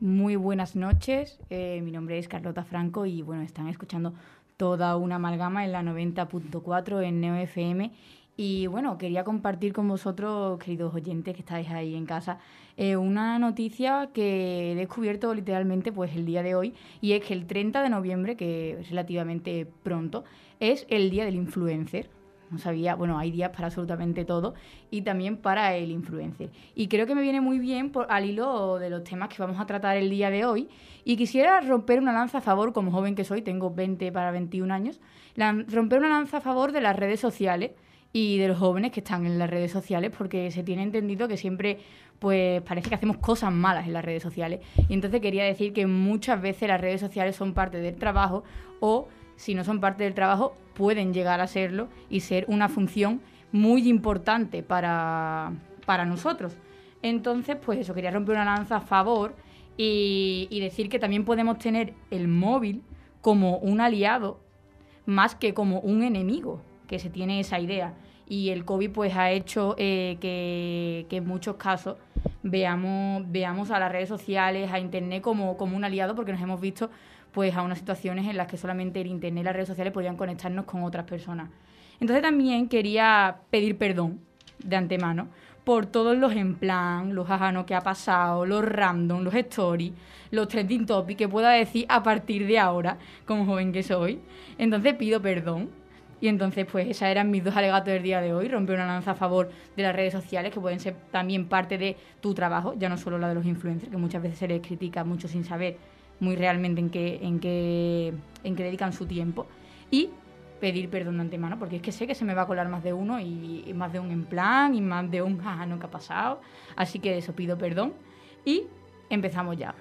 Muy buenas noches, eh, mi nombre es Carlota Franco y bueno, están escuchando toda una amalgama en la 90.4 en Neo FM y bueno, quería compartir con vosotros, queridos oyentes que estáis ahí en casa, eh, una noticia que he descubierto literalmente pues el día de hoy y es que el 30 de noviembre, que es relativamente pronto, es el día del influencer. No sabía, bueno, hay días para absolutamente todo y también para el influencer. Y creo que me viene muy bien por, al hilo de los temas que vamos a tratar el día de hoy. Y quisiera romper una lanza a favor, como joven que soy, tengo 20 para 21 años, romper una lanza a favor de las redes sociales y de los jóvenes que están en las redes sociales, porque se tiene entendido que siempre pues parece que hacemos cosas malas en las redes sociales. Y entonces quería decir que muchas veces las redes sociales son parte del trabajo o si no son parte del trabajo, pueden llegar a serlo y ser una función muy importante para, nosotros. Entonces, pues eso, quería romper una lanza a favor y, y, decir que también podemos tener el móvil como un aliado más que como un enemigo, que se tiene esa idea. Y el COVID pues ha hecho eh, que, que, en muchos casos veamos, veamos a las redes sociales, a Internet como, como un aliado, porque nos hemos visto pues a unas situaciones en las que solamente el internet y las redes sociales podían conectarnos con otras personas. Entonces también quería pedir perdón de antemano por todos los en plan, los ajanos que ha pasado, los random, los stories, los trending topics que pueda decir a partir de ahora, como joven que soy. Entonces pido perdón. Y entonces, pues, esas eran mis dos alegatos del día de hoy. Romper una lanza a favor de las redes sociales, que pueden ser también parte de tu trabajo, ya no solo la de los influencers, que muchas veces se les critica mucho sin saber muy realmente en qué, en qué, en qué dedican su tiempo. Y pedir perdón de antemano, porque es que sé que se me va a colar más de uno y, más de un en plan y más de un jaja, no que ha pasado. Así que eso pido perdón y empezamos ya.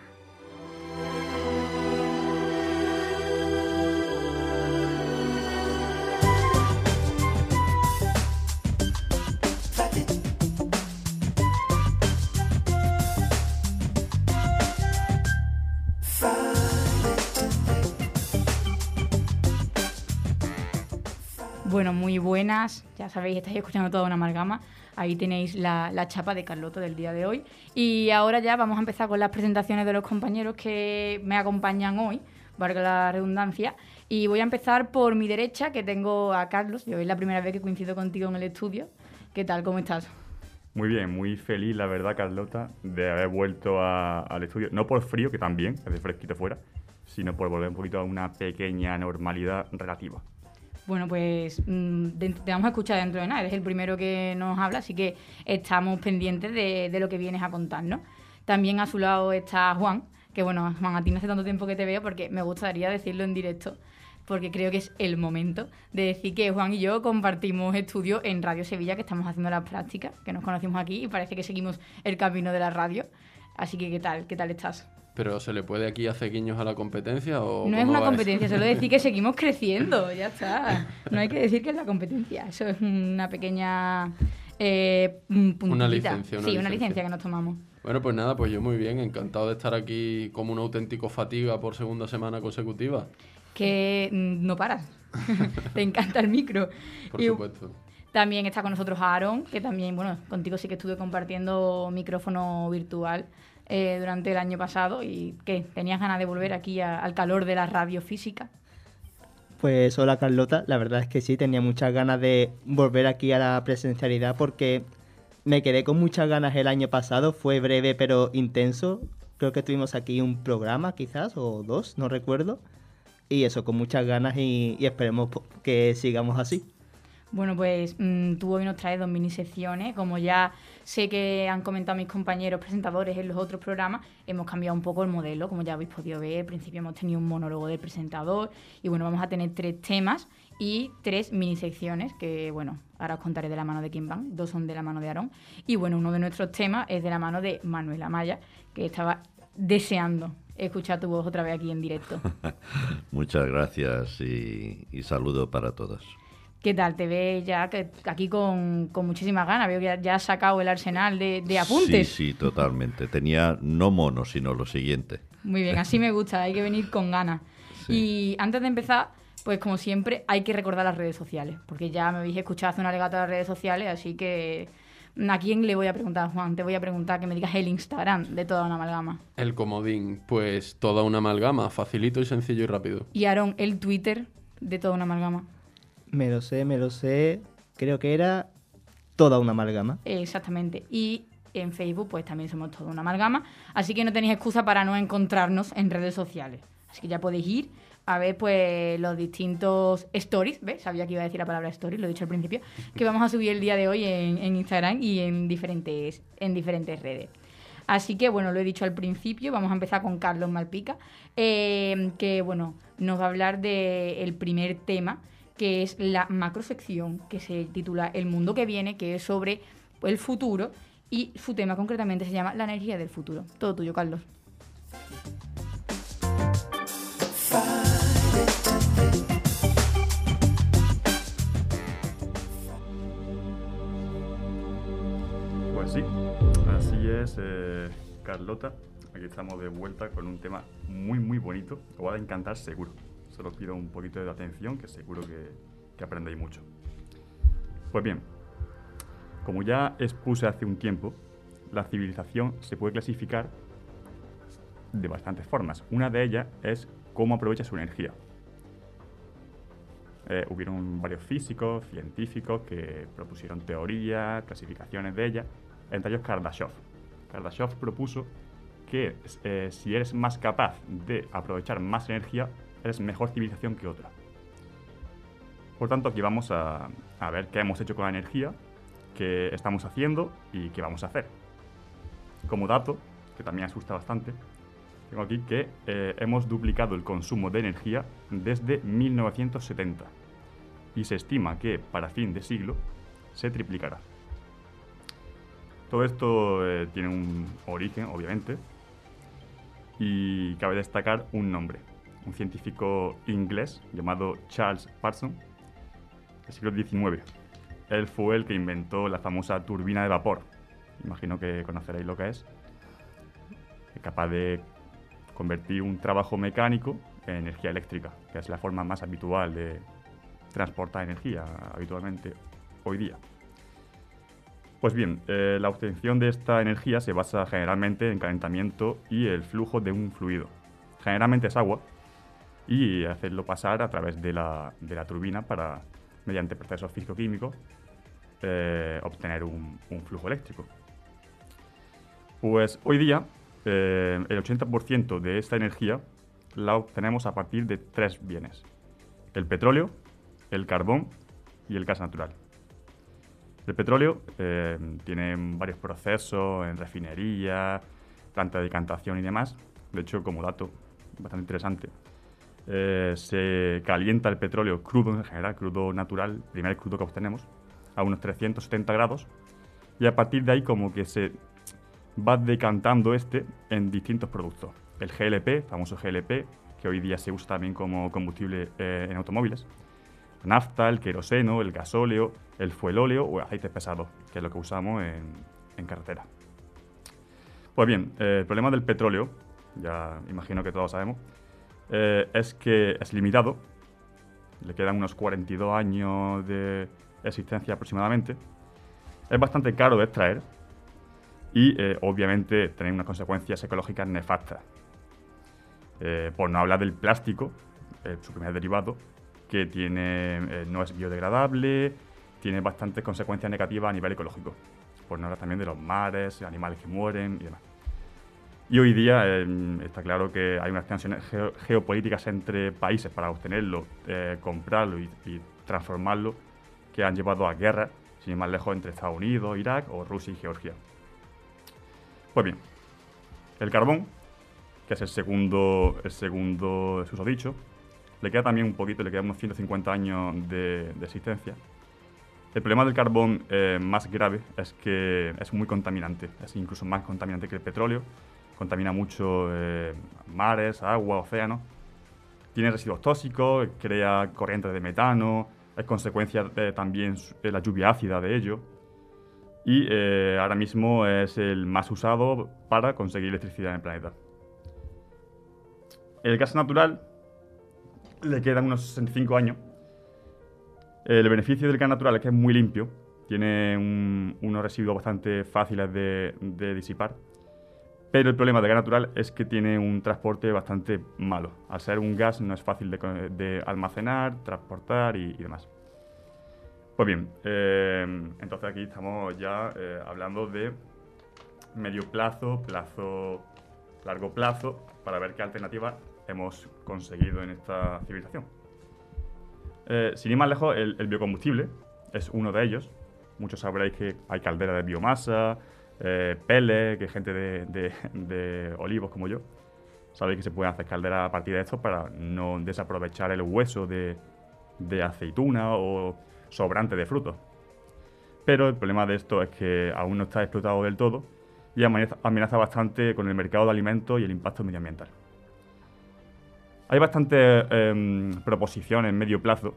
Muy buenas. Ya sabéis, estáis escuchando toda una amalgama. Ahí tenéis la, chapa de Carlota del día de hoy. Y ahora ya vamos a empezar con las presentaciones de los compañeros que me acompañan hoy, valga la redundancia. Y voy a empezar por mi derecha, que tengo a Carlos. Yo es la primera vez que coincido contigo en el estudio. ¿Qué tal? ¿Cómo estás? Muy bien, muy feliz, la verdad, Carlota, de haber vuelto al estudio. No por frío, que también, hace fresquito fuera, sino por volver un poquito a una pequeña normalidad relativa. Bueno, pues mm, te vamos a escuchar dentro de nada. Eres el primero que nos habla, así que estamos pendientes de, lo que vienes a contarnos. También a su lado está Juan, que bueno, Juan, a ti no hace tanto tiempo que te veo porque me gustaría decirlo en directo, porque creo que es el momento de decir que Juan y yo compartimos estudio en Radio Sevilla, que estamos haciendo las prácticas, que nos conocimos aquí y parece que seguimos el camino de la radio. Así que, ¿qué tal? ¿Qué tal estás? ¿Pero se le puede aquí hacer guiños a la competencia? O no es una competencia, solo decir que seguimos creciendo, ya está. No hay que decir que es la competencia, eso es una pequeña eh, Una licencia, sí, una licencia que nos tomamos. Bueno, pues nada, pues yo muy bien, encantado de estar aquí como un auténtico fatiga por segunda semana consecutiva. Que mm, no paras, te encanta el micro. Por supuesto. También está con nosotros Aaron, que también, bueno, contigo sí que estuve compartiendo micrófono virtual eh, durante el año pasado y que tenías ganas de volver aquí al calor de la radio física. Pues hola Carlota, la verdad es que sí, tenía muchas ganas de volver aquí a la presencialidad porque me quedé con muchas ganas el año pasado, fue breve pero intenso, creo que tuvimos aquí un programa quizás o dos, no recuerdo, y eso, con muchas ganas y esperemos que sigamos así. Bueno, pues mm, tú hoy nos traes dos mini secciones. Como ya sé que han comentado mis compañeros presentadores en los otros programas, hemos cambiado un poco el modelo. Como ya habéis podido ver, al principio hemos tenido un monólogo del presentador y bueno, vamos a tener tres temas y tres mini secciones que, bueno, ahora os contaré de la mano de quién van. Dos son de la mano de Aarón. Y bueno, uno de nuestros temas es de la mano de Manuela Amaya, que estaba deseando escuchar tu voz otra vez aquí en directo. Muchas gracias y, y saludo para todos. ¿Qué tal? Te ves ya que aquí con, muchísimas ganas. Veo que ya has sacado el arsenal de, apuntes. Sí, sí, totalmente. Tenía no mono, sino lo siguiente. Muy bien, así me gusta. Hay que venir con ganas. Y antes de empezar, pues como siempre, hay que recordar las redes sociales. Porque ya me habéis escuchado hacer un alegato a las redes sociales, así que ¿A quién le voy a preguntar, Juan? Te voy a preguntar que me digas el Instagram de toda una amalgama. El comodín, pues toda una amalgama, facilito y sencillo y rápido. Y Aaron, el Twitter de toda una amalgama. Me lo sé, me lo sé. Creo que era toda una amalgama. Exactamente. Y en Facebook, pues también somos toda una amalgama. Así que no tenéis excusa para no encontrarnos en redes sociales. Así que ya podéis ir a ver pues los distintos stories, ¿ves? Sabía que iba a decir la palabra stories, lo he dicho al principio, que vamos a subir el día de hoy en, Instagram y en diferentes, en diferentes redes. Así que, bueno, lo he dicho al principio, vamos a empezar con Carlos Malpica, eh, que, bueno, nos va a hablar del primer tema, que es la macrosección, que se titula El mundo que viene, que es sobre el futuro, y su tema concretamente se llama La energía del futuro. Todo tuyo, Carlos. Pues sí, así es, eh, Carlota. Aquí estamos de vuelta con un tema muy, muy bonito. Os va a encantar seguro. Solo pido un poquito de atención, que seguro que, aprendéis mucho. Pues bien, como ya expuse hace un tiempo, la civilización se puede clasificar de bastantes formas. Una de ellas es cómo aprovecha su energía. Eh, hubieron varios físicos, científicos que propusieron teorías, clasificaciones de ella, entre ellos Kardashev. Kardashev propuso que eh, si eres más capaz de aprovechar más energía, eres mejor civilización que otra. Por tanto, aquí vamos a, a ver qué hemos hecho con la energía, qué estamos haciendo y qué vamos a hacer. Como dato, que también asusta bastante, tengo aquí que eh, hemos duplicado el consumo de energía desde 1970 y se estima que para fin de siglo se triplicará. Todo esto eh, tiene un origen, obviamente, y cabe destacar un nombre, un científico inglés llamado Charles Parson, del siglo XIX. Él fue el que inventó la famosa turbina de vapor. Imagino que conoceréis lo que es. Capaz de convertir un trabajo mecánico en energía eléctrica, que es la forma más habitual de transportar energía habitualmente hoy día. Pues bien, eh, la obtención de esta energía se basa generalmente en calentamiento y el flujo de un fluido. Generalmente es agua y hacerlo pasar a través de la, de la turbina para, mediante procesos físico-químicos, eh, obtener un, flujo eléctrico. Pues hoy día eh, el 80% de esta energía la obtenemos a partir de tres bienes. El petróleo, el carbón y el gas natural. El petróleo eh, tiene varios procesos en refinería, planta de decantación y demás. De hecho, como dato bastante interesante, eh, se calienta el petróleo crudo en general, crudo natural, primer crudo que obtenemos, a unos 370 grados. Y a partir de ahí como que se va decantando este en distintos productos. El GLP, famoso GLP, que hoy día se usa también como combustible eh, en automóviles. Nafta, el queroseno, el gasóleo, el fuelóleo o aceites pesados, que es lo que usamos en, en carretera. Pues bien, eh, el problema del petróleo, ya imagino que todos sabemos, eh, es que es limitado, le quedan unos 42 años de existencia aproximadamente, es bastante caro de extraer, y eh, obviamente tener unas consecuencias ecológicas nefastas. Eh, por no hablar del plástico, su primer derivado, que tiene, no es biodegradable, tiene bastantes consecuencias negativas a nivel ecológico. Por no hablar también de los mares, animales que mueren y demás. Y hoy día está claro que hay unas tensiones geopolíticas entre países para obtenerlo, comprarlo y, y transformarlo, que han llevado a guerras, sin ir más lejos, entre Estados Unidos, Irak o Rusia y Georgia. Pues bien, el carbón, que es el segundo, el segundo susodicho, le queda también un poquito, le quedan unos 150 años de, de existencia. El problema del carbón eh, más grave es que es muy contaminante, es incluso más contaminante que el petróleo, contamina mucho eh, mares, agua, océanos, tiene residuos tóxicos, crea corrientes de metano, es consecuencia también de la lluvia ácida de ello, y eh, ahora mismo es el más usado para conseguir electricidad en el planeta. El gas natural le quedan unos 65 años. El beneficio del gas natural es que es muy limpio tiene unos residuos bastante fáciles de, disipar, pero el problema del gas natural es que tiene un transporte bastante malo. Al ser un gas no es fácil de, almacenar, transportar y, demás. Pues bien, eh, entonces aquí estamos ya eh, hablando de medio plazo, plazo, largo plazo, para ver qué alternativa hemos conseguido en esta civilización. Eh, sin ir más lejos, el, biocombustible es uno de ellos. Muchos sabréis que hay calderas de biomasa, eh, pele, que gente de, olivos como yo. Sabéis que se pueden hacer calderas a partir de esto para no desaprovechar el hueso de, de aceituna o sobrante de frutos. Pero el problema de esto es que aún no está explotado del todo y amenaza, bastante con el mercado de alimentos y el impacto medioambiental. Hay bastantes em, proposiciones en medio plazo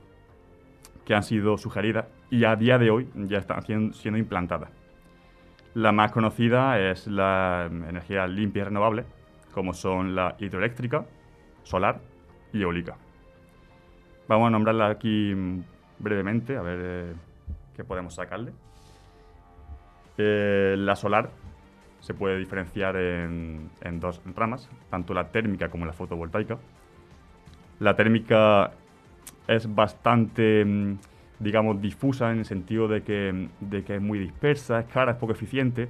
que han sido sugeridas y a día de hoy ya están siendo implantadas. La más conocida es la energía limpia y renovable, como son la hidroeléctrica, solar y eólica. Vamos a nombrarla aquí brevemente, a ver eh, qué podemos sacarle. Eh, la solar se puede diferenciar en, dos ramas, tanto la térmica como la fotovoltaica. La térmica es bastante, mm, digamos, difusa en el sentido de que, es muy dispersa, es cara, es poco eficiente.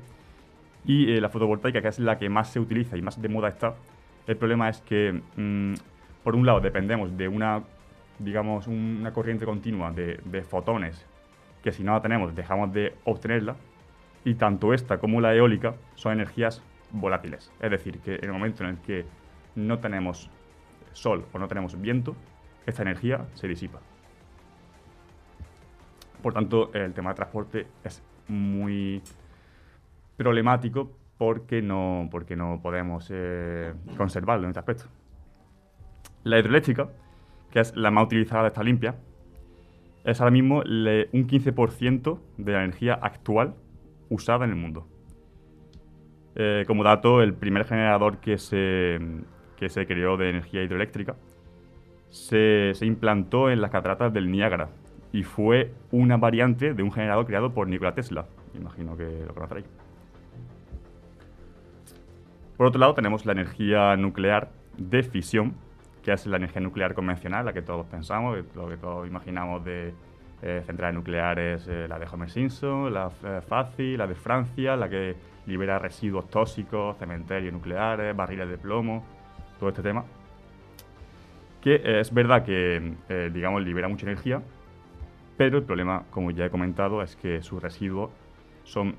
Y eh, la fotovoltaica, que es la que más se utiliza y más de moda está, el problema es que, mm, por un lado, dependemos de una, digamos, una corriente continua de, de fotones que si no la tenemos dejamos de obtenerla y tanto esta como la eólica son energías volátiles. Es decir, que en el momento en el que no tenemos sol o no tenemos viento, esta energía se disipa. Por tanto, el tema de transporte es muy problemático porque no, porque no podemos eh, conservarlo en este aspecto. La hidroeléctrica, que es la más utilizada de esta limpia, es ahora mismo un 15% de la energía actual usada en el mundo. Eh, como dato, el primer generador que se, que se creó de energía hidroeléctrica se, implantó en las cataratas del Niágara y fue una variante de un generador creado por Nikola Tesla. Imagino que lo conoceréis. Por otro lado, tenemos la energía nuclear de fisión, que es la energía nuclear convencional, la que todos pensamos, lo que todos imaginamos de eh, centrales nucleares, eh, la de Homer Simpson, la eh, FACI, la de Francia, la que libera residuos tóxicos, cementerios nucleares, barriles de plomo, todo este tema. Que es verdad que, digamos, libera mucha energía, pero el problema, como ya he comentado, es que sus residuos son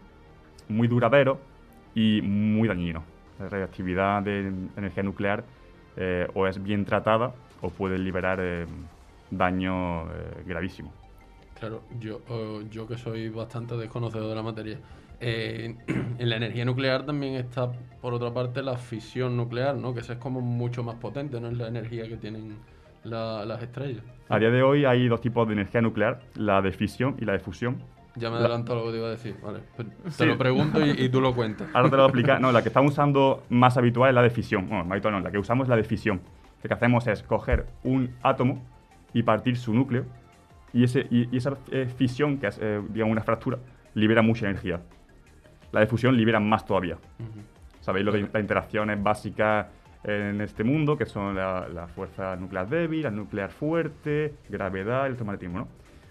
muy duraderos y muy dañinos. La reactividad de energía nuclear o es bien tratada o puede liberar daño gravísimo. Claro, yo, yo que soy bastante desconocedor de la materia. Eh, en la energía nuclear también está, por otra parte, la fisión nuclear, ¿no? Que esa es como mucho más potente, ¿no? Es la energía que tienen las estrellas. A día de hoy hay dos tipos de energía nuclear, la de fisión y la de fusión. Ya me adelanto a lo que te iba a decir, vale. Pues te lo pregunto y, tú lo cuentas. Ahora te lo voy a explicar. No, la que estamos usando más habitual es la de fisión. Bueno, más habitual no, la que usamos es la de fisión. Lo que hacemos es coger un átomo y partir su núcleo y, ese, y, esa eh, fisión, que es eh, digamos una fractura, libera mucha energía. La de fusión libera más todavía. Sabéis lo de las interacciones básicas en este mundo, que son la, fuerza nuclear débil, la nuclear fuerte, gravedad, electromagnetismo, ¿no?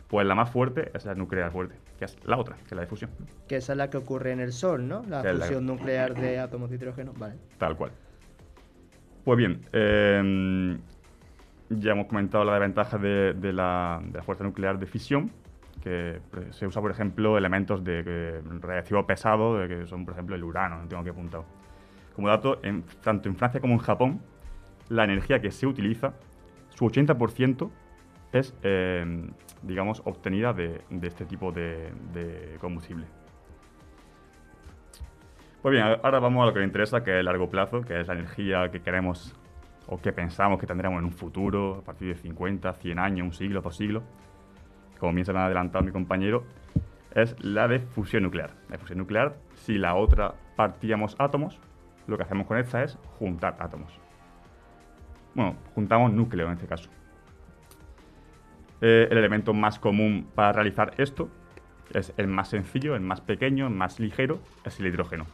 Pues la más fuerte es la nuclear fuerte, que es la otra, que es la de fusión. Que esa es la que ocurre en el Sol, ¿no? La fusión nuclear de átomos de hidrógeno, vale. Tal cual. Pues bien, eh, ya hemos comentado la desventaja de, de, la, fuerza nuclear de fisión, que pues, se usa, por ejemplo, elementos de, reactivo pesado, de que son, por ejemplo, el urano, no tengo que apuntar. Como dato, tanto en Francia como en Japón, la energía que se utiliza, su 80% es, eh, digamos, obtenida de, de este tipo de, combustible. Pues bien, ahora vamos a lo que me interesa, que es el largo plazo, que es la energía que queremos o que pensamos que tendremos en un futuro, a partir de 50, 100 años, un siglo, dos siglos, como bien se me ha adelantado mi compañero, es la de fusión nuclear. La fusión nuclear, si la otra partíamos átomos, lo que hacemos con esta es juntar átomos. Bueno, juntamos núcleo en este caso. Eh, el elemento más común para realizar esto es el más sencillo, el más pequeño, el más ligero, es el hidrógeno.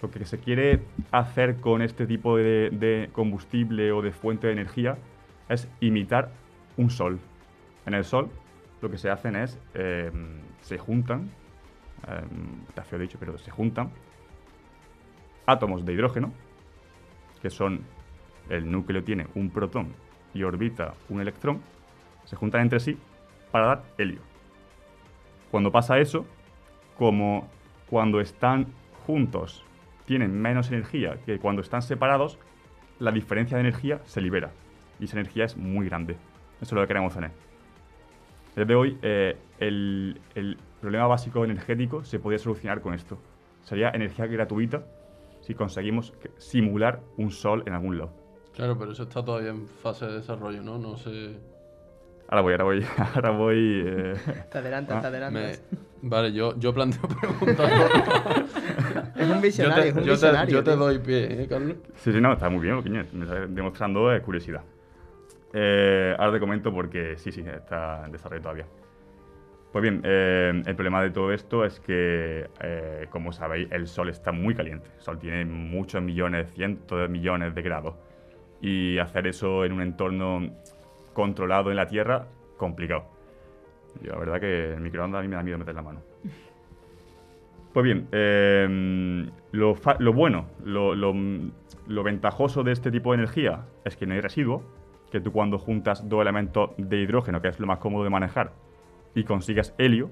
Lo que se quiere hacer con este tipo de, combustible o de fuente de energía es imitar un sol. En el sol lo que se hacen es, eh, se juntan, eh, te feo dicho, pero se juntan átomos de hidrógeno, que son, el núcleo tiene un protón y orbita un electrón, se juntan entre sí para dar helio. Cuando pasa eso, como cuando están juntos tienen menos energía que cuando están separados, la diferencia de energía se libera. Y esa energía es muy grande. Eso es lo que queremos tener. Desde hoy, eh, el, el problema básico energético se podría solucionar con esto. Sería energía gratuita si conseguimos simular un sol en algún lado. Claro, pero eso está todavía en fase de desarrollo, ¿no? No sé. Ahora voy, ahora voy, ahora voy. eh, Te adelantas, Ah, te adelantas. Me- Vale, yo, yo planteo preguntas. Es un yo visionario, te, es un yo te- visionario. yo te doy pie, ¿eh, Carlos? Sí, sí, no, está muy bien, Boquiño. Me está demostrando eh, curiosidad. Eh, ahora te comento porque sí, sí, está en desarrollo todavía. Pues bien, eh, el problema de todo esto es que, eh, como sabéis, el Sol está muy caliente. El Sol tiene muchos millones, cientos de millones de grados. Y hacer eso en un entorno controlado en la Tierra, complicado. Yo la verdad que el microondas a mí me da miedo meter la mano. Pues bien, eh, lo, lo bueno, lo, lo- lo ventajoso de este tipo de energía es que no hay residuo, que tú cuando juntas dos elementos de hidrógeno, que es lo más cómodo de manejar, y consigues helio,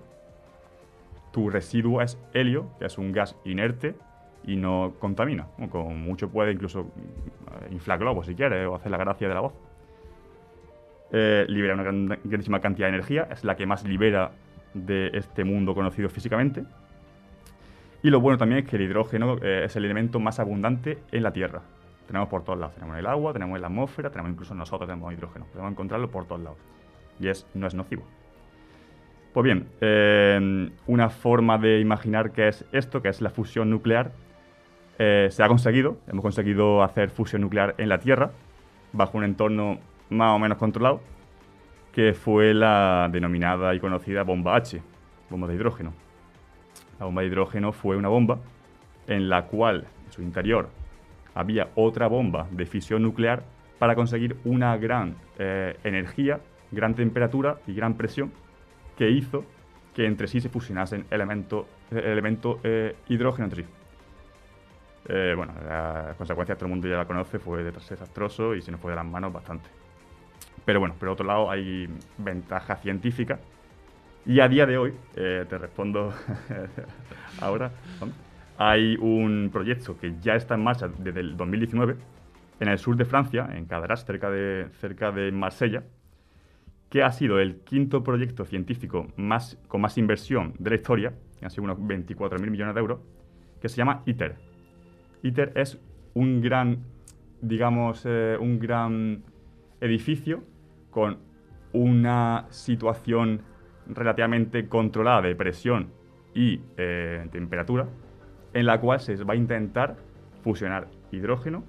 tu residuo es helio, que es un gas inerte y no contamina. Con mucho puede incluso mm, inflar globos si quieres o hacer la gracia de la voz. Eh, libera una gran- grandísima cantidad de energía, es la que más libera de este mundo conocido físicamente. Y lo bueno también es que el hidrógeno eh, es el elemento más abundante en la Tierra. Tenemos por todos lados. Tenemos en el agua, tenemos en la atmósfera, tenemos incluso nosotros tenemos hidrógeno. Podemos encontrarlo por todos lados. Y es, no es nocivo. Pues bien, eh, una forma de imaginar qué es esto, que es la fusión nuclear, eh, se ha conseguido. Hemos conseguido hacer fusión nuclear en la Tierra, bajo un entorno más o menos controlado, que fue la denominada y conocida bomba H, bomba de hidrógeno. La bomba de hidrógeno fue una bomba en la cual en su interior había otra bomba de fisión nuclear para conseguir una gran eh, energía, gran temperatura y gran presión que hizo que entre sí se fusionasen elemento, eh, elemento eh, hidrógeno entre sí. Eh, bueno, la consecuencia todo el mundo ya la conoce, fue desastroso y se nos fue de las manos bastante. Pero bueno, por otro lado hay ventaja científica y a día de hoy, te respondo ahora, hay un proyecto que ya está en marcha desde el 2019 en el sur de Francia, en Cadarache, cerca de, cerca de Marsella, que ha sido el quinto proyecto científico más, con más inversión de la historia, que han sido unos 24.000 millones de euros, que se llama ITER. ITER es un gran, digamos, eh, un gran edificio con una situación relativamente controlada de presión y eh, temperatura, en la cual se va a intentar fusionar hidrógeno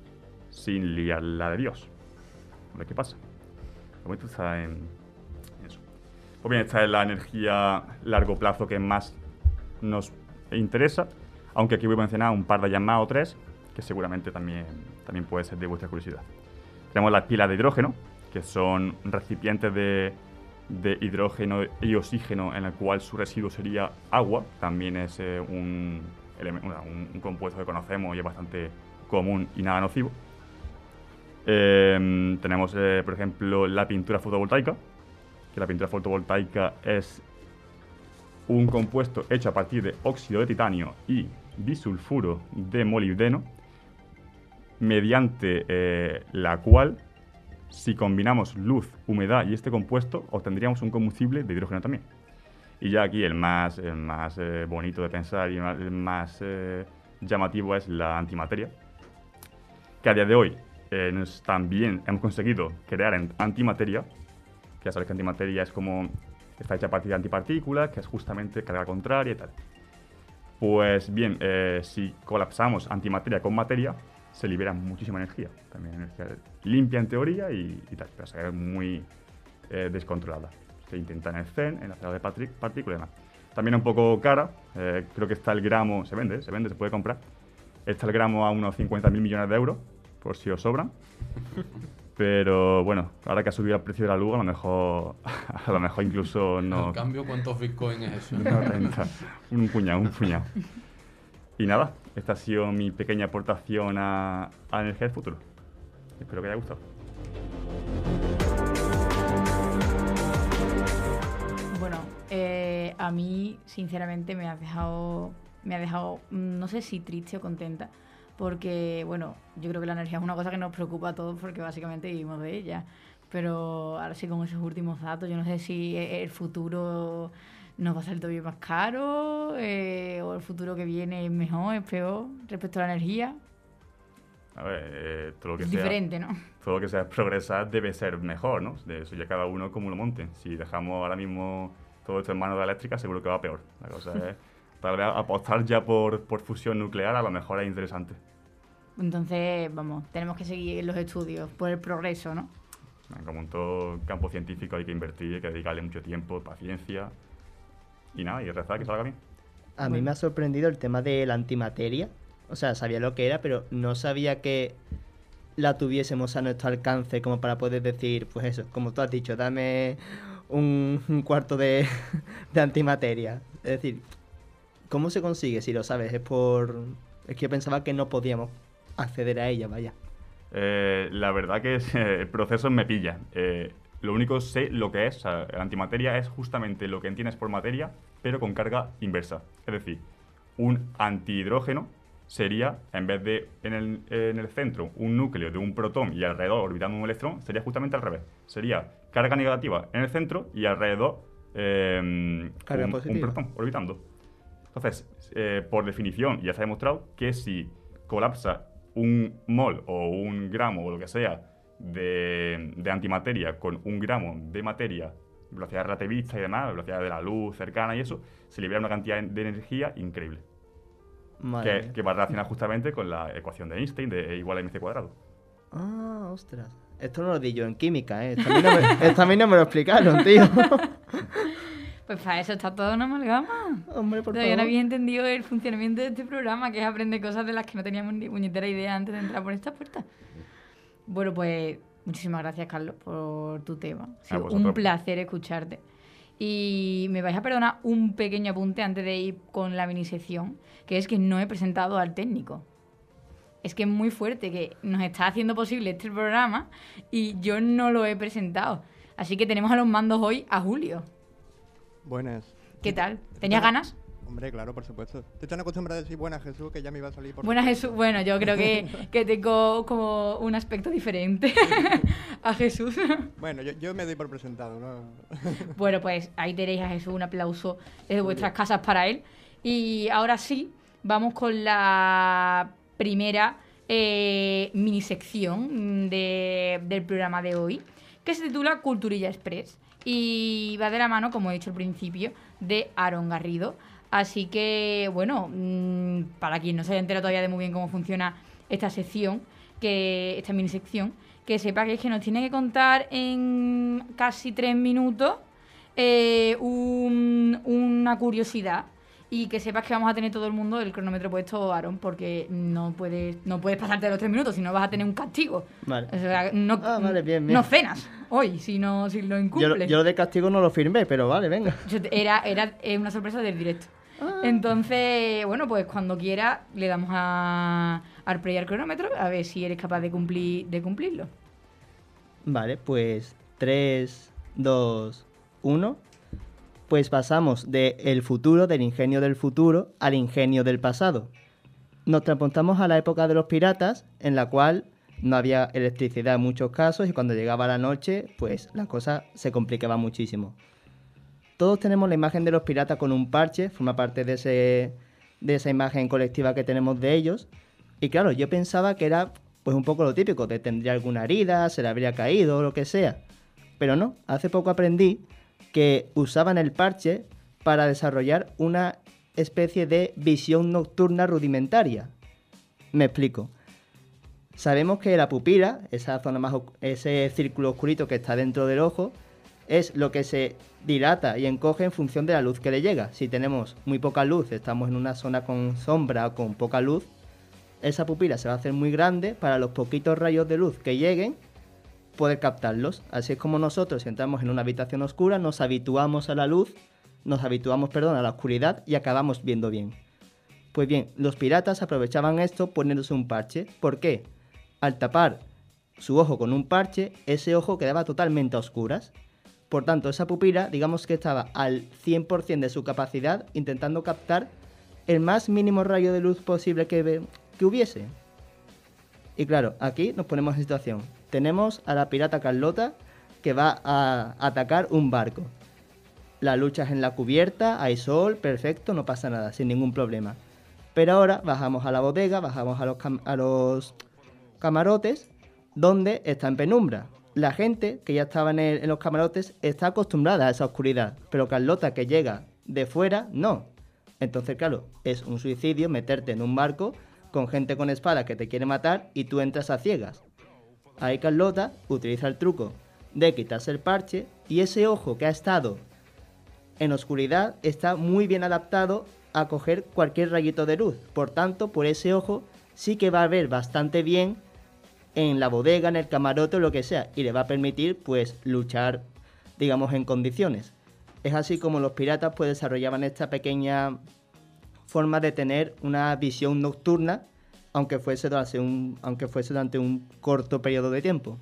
sin liarla de Dios. A ver qué pasa. De momento está en. Pues bien, esta es la energía largo plazo que más nos interesa, aunque aquí voy a mencionar un par de ellas más o tres, que seguramente también, también puede ser de vuestra curiosidad. Tenemos las pilas de hidrógeno, que son recipientes de, de hidrógeno y oxígeno en el cual su residuo sería agua. También es eh, un, un- un compuesto que conocemos y es bastante común y nada nocivo. Eh, tenemos, eh, por ejemplo, la pintura fotovoltaica, que la pintura fotovoltaica es un compuesto hecho a partir de óxido de titanio y disulfuro de molibdeno, mediante eh, la cual, si combinamos luz, humedad y este compuesto, obtendríamos un combustible de hidrógeno también. Y ya aquí el más, más eh, bonito de pensar y el más eh, llamativo es la antimateria, que a día de hoy también hemos conseguido crear antimateria, que ya sabes que antimateria es como está hecha a partir de antipartículas, que es justamente carga contraria y tal. Pues bien, eh, si colapsamos antimateria con materia, se libera muchísima energía. También energía limpia en teoría y, y tal, pero se muy eh, descontrolada. Se intenta en el CERN, en la sala de partículas y demás. También un poco cara, eh, creo que está el gramo, se vende, se vende, se puede comprar. Está el gramo a unos 50.000 millones de euros, por si os sobran. Pero bueno, ahora que ha subido el precio de la luz, a lo mejor, a lo mejor incluso no. En cambio, ¿cuántos bitcoins es eso? no. Un puñado, un puñado. Y nada, esta ha sido mi pequeña aportación a, energía del futuro. Espero que haya gustado. Bueno, eh, a mí, sinceramente, me ha dejado, me ha dejado, mm, no sé si triste o contenta, porque, bueno, yo creo que la energía es una cosa que nos preocupa a todos porque básicamente vivimos de ella. Pero ahora sí, con esos últimos datos, yo no sé si e- el futuro nos va a salir todavía más caro eh, o el futuro que viene es mejor, es peor respecto a la energía. A ver, eh, todo lo que Es sea. diferente, ¿no? todo lo que sea progresar debe ser mejor, ¿no? De eso ya cada uno como lo monte. Si dejamos ahora mismo todo esto en manos de la eléctrica, seguro que va peor. La cosa es, tal vez apostar ya por, por fusión nuclear a lo mejor es interesante. Entonces, vamos, tenemos que seguir los estudios por el progreso, ¿no? Como en todo campo científico hay que invertir, hay que dedicarle mucho tiempo, paciencia y nada, y rezar que salga bien. A mí me ha sorprendido el tema de la antimateria. O sea, sabía lo que era, pero no sabía que la tuviésemos a nuestro alcance como para poder decir, pues eso, como tú has dicho, dame un, un cuarto de, de antimateria. Es decir, ¿cómo se consigue? Si lo sabes, es por... Es que yo pensaba que no podíamos acceder a ella, vaya. Eh, la verdad que el proceso me pilla. Eh, lo único sé lo que es, o sea, la antimateria es justamente lo que entiendes por materia, pero con carga inversa. Es decir, un antihidrógeno sería, en vez de en el, en el centro un núcleo de un protón y alrededor orbitando un electrón, sería justamente al revés. Sería carga negativa en el centro y alrededor eh, Carga un, un protón orbitando. Entonces, eh, por definición, ya se ha demostrado que si colapsa un mol o un gramo o lo que sea de, de antimateria con un gramo de materia, velocidad relativista y demás, velocidad de la luz cercana y eso, se libera una cantidad de energía increíble. Que, que va relacionada justamente con la ecuación de Einstein de E igual a mc cuadrado. Ah, ostras. Esto no lo di yo en química, ¿eh? Esto a mí no me, esto a mí no me lo explicaron, tío. Pues para eso está toda una amalgama. Hombre, por Todavía no favor. había entendido el funcionamiento de este programa, que es aprender cosas de las que no teníamos ni puñetera idea antes de entrar por esta puerta. Bueno, pues muchísimas gracias, Carlos, por tu tema. Ha sido un placer escucharte. Y me vais a perdonar un pequeño apunte antes de ir con la mini sección, que es que no he presentado al técnico. Es que es muy fuerte que nos está haciendo posible este programa y yo no lo he presentado. Así que tenemos a los mandos hoy a Julio. Buenas. ¿Qué tal? ¿Tenías ganas? Hombre, claro, por supuesto. Estoy tan acostumbrado a decir buenas Jesús que ya me iba a salir por Buenas. Jesús. Bueno, yo creo que, que tengo como un aspecto diferente a Jesús. Bueno, yo, yo me doy por presentado, ¿no? Bueno, pues ahí tenéis a Jesús. Un aplauso desde vuestras casas para él. Y ahora sí, vamos con la primera eh, mini sección de- del programa de hoy, que se titula Culturilla Express. Y va de la mano, como he dicho al principio, de Aaron Garrido. Así que, bueno, mm, para quien no se haya enterado todavía de muy bien cómo funciona esta sección, que esta mini sección, que sepa que es que nos tiene que contar en casi tres minutos eh, un- una curiosidad y que sepas que vamos a tener todo el mundo el cronómetro puesto, Aaron, porque no puedes, no puedes pasarte los tres minutos, si no vas a tener un castigo. Vale. O sea, no, Ah, vale, bien, bien. no cenas hoy si no si lo incumples. yo lo de castigo no lo firmé, pero vale, venga. Era, era una sorpresa del directo. Ah. Entonces, bueno, pues cuando quiera le damos a, al play al cronómetro a ver si eres capaz de cumplir de cumplirlo. Vale, pues 3, 2, 1. Pues pasamos de el futuro, del ingenio del futuro, al ingenio del pasado. Nos transportamos a la época de los piratas, en la cual no había electricidad en muchos casos y cuando llegaba la noche, pues la cosa se complicaba muchísimo. Todos tenemos la imagen de los piratas con un parche, forma parte de, ese, de esa imagen colectiva que tenemos de ellos. Y claro, yo pensaba que era pues un poco lo típico, de tendría alguna herida, se le habría caído lo que sea. Pero no, hace poco aprendí que usaban el parche para desarrollar una especie de visión nocturna rudimentaria. Me explico. Sabemos que la pupila, esa zona más, ese círculo oscurito que está dentro del ojo, es lo que se dilata y encoge en función de la luz que le llega. Si tenemos muy poca luz, estamos en una zona con sombra o con poca luz, esa pupila se va a hacer muy grande para los poquitos rayos de luz que lleguen poder captarlos. Así es como nosotros entramos en una habitación oscura, nos habituamos a la luz, nos habituamos, perdón, a la oscuridad y acabamos viendo bien. Pues bien, los piratas aprovechaban esto poniéndose un parche. ¿Por qué? Al tapar su ojo con un parche, ese ojo quedaba totalmente a oscuras. Por tanto, esa pupila, digamos que estaba al 100% de su capacidad intentando captar el más mínimo rayo de luz posible que, que hubiese. Y claro, aquí nos ponemos en situación. Tenemos a la pirata Carlota que va a atacar un barco. La lucha es en la cubierta, hay sol, perfecto, no pasa nada, sin ningún problema. Pero ahora bajamos a la bodega, bajamos a los, camarotes, donde está en penumbra. La gente que ya estaba en, en los camarotes está acostumbrada a esa oscuridad, pero Carlota que llega de fuera, no. Entonces, claro, es un suicidio meterte en un barco con gente con espada que te quiere matar y tú entras a ciegas. Ahí Carlota utiliza el truco de quitarse el parche y ese ojo que ha estado en oscuridad está muy bien adaptado a coger cualquier rayito de luz. Por tanto, por ese ojo sí que va a ver bastante bien en la bodega, en el camarote o lo que sea, y le va a permitir pues luchar, digamos, en condiciones. Es así como los piratas pues desarrollaban esta pequeña forma de tener una visión nocturna, aunque fuese durante un, corto periodo de tiempo.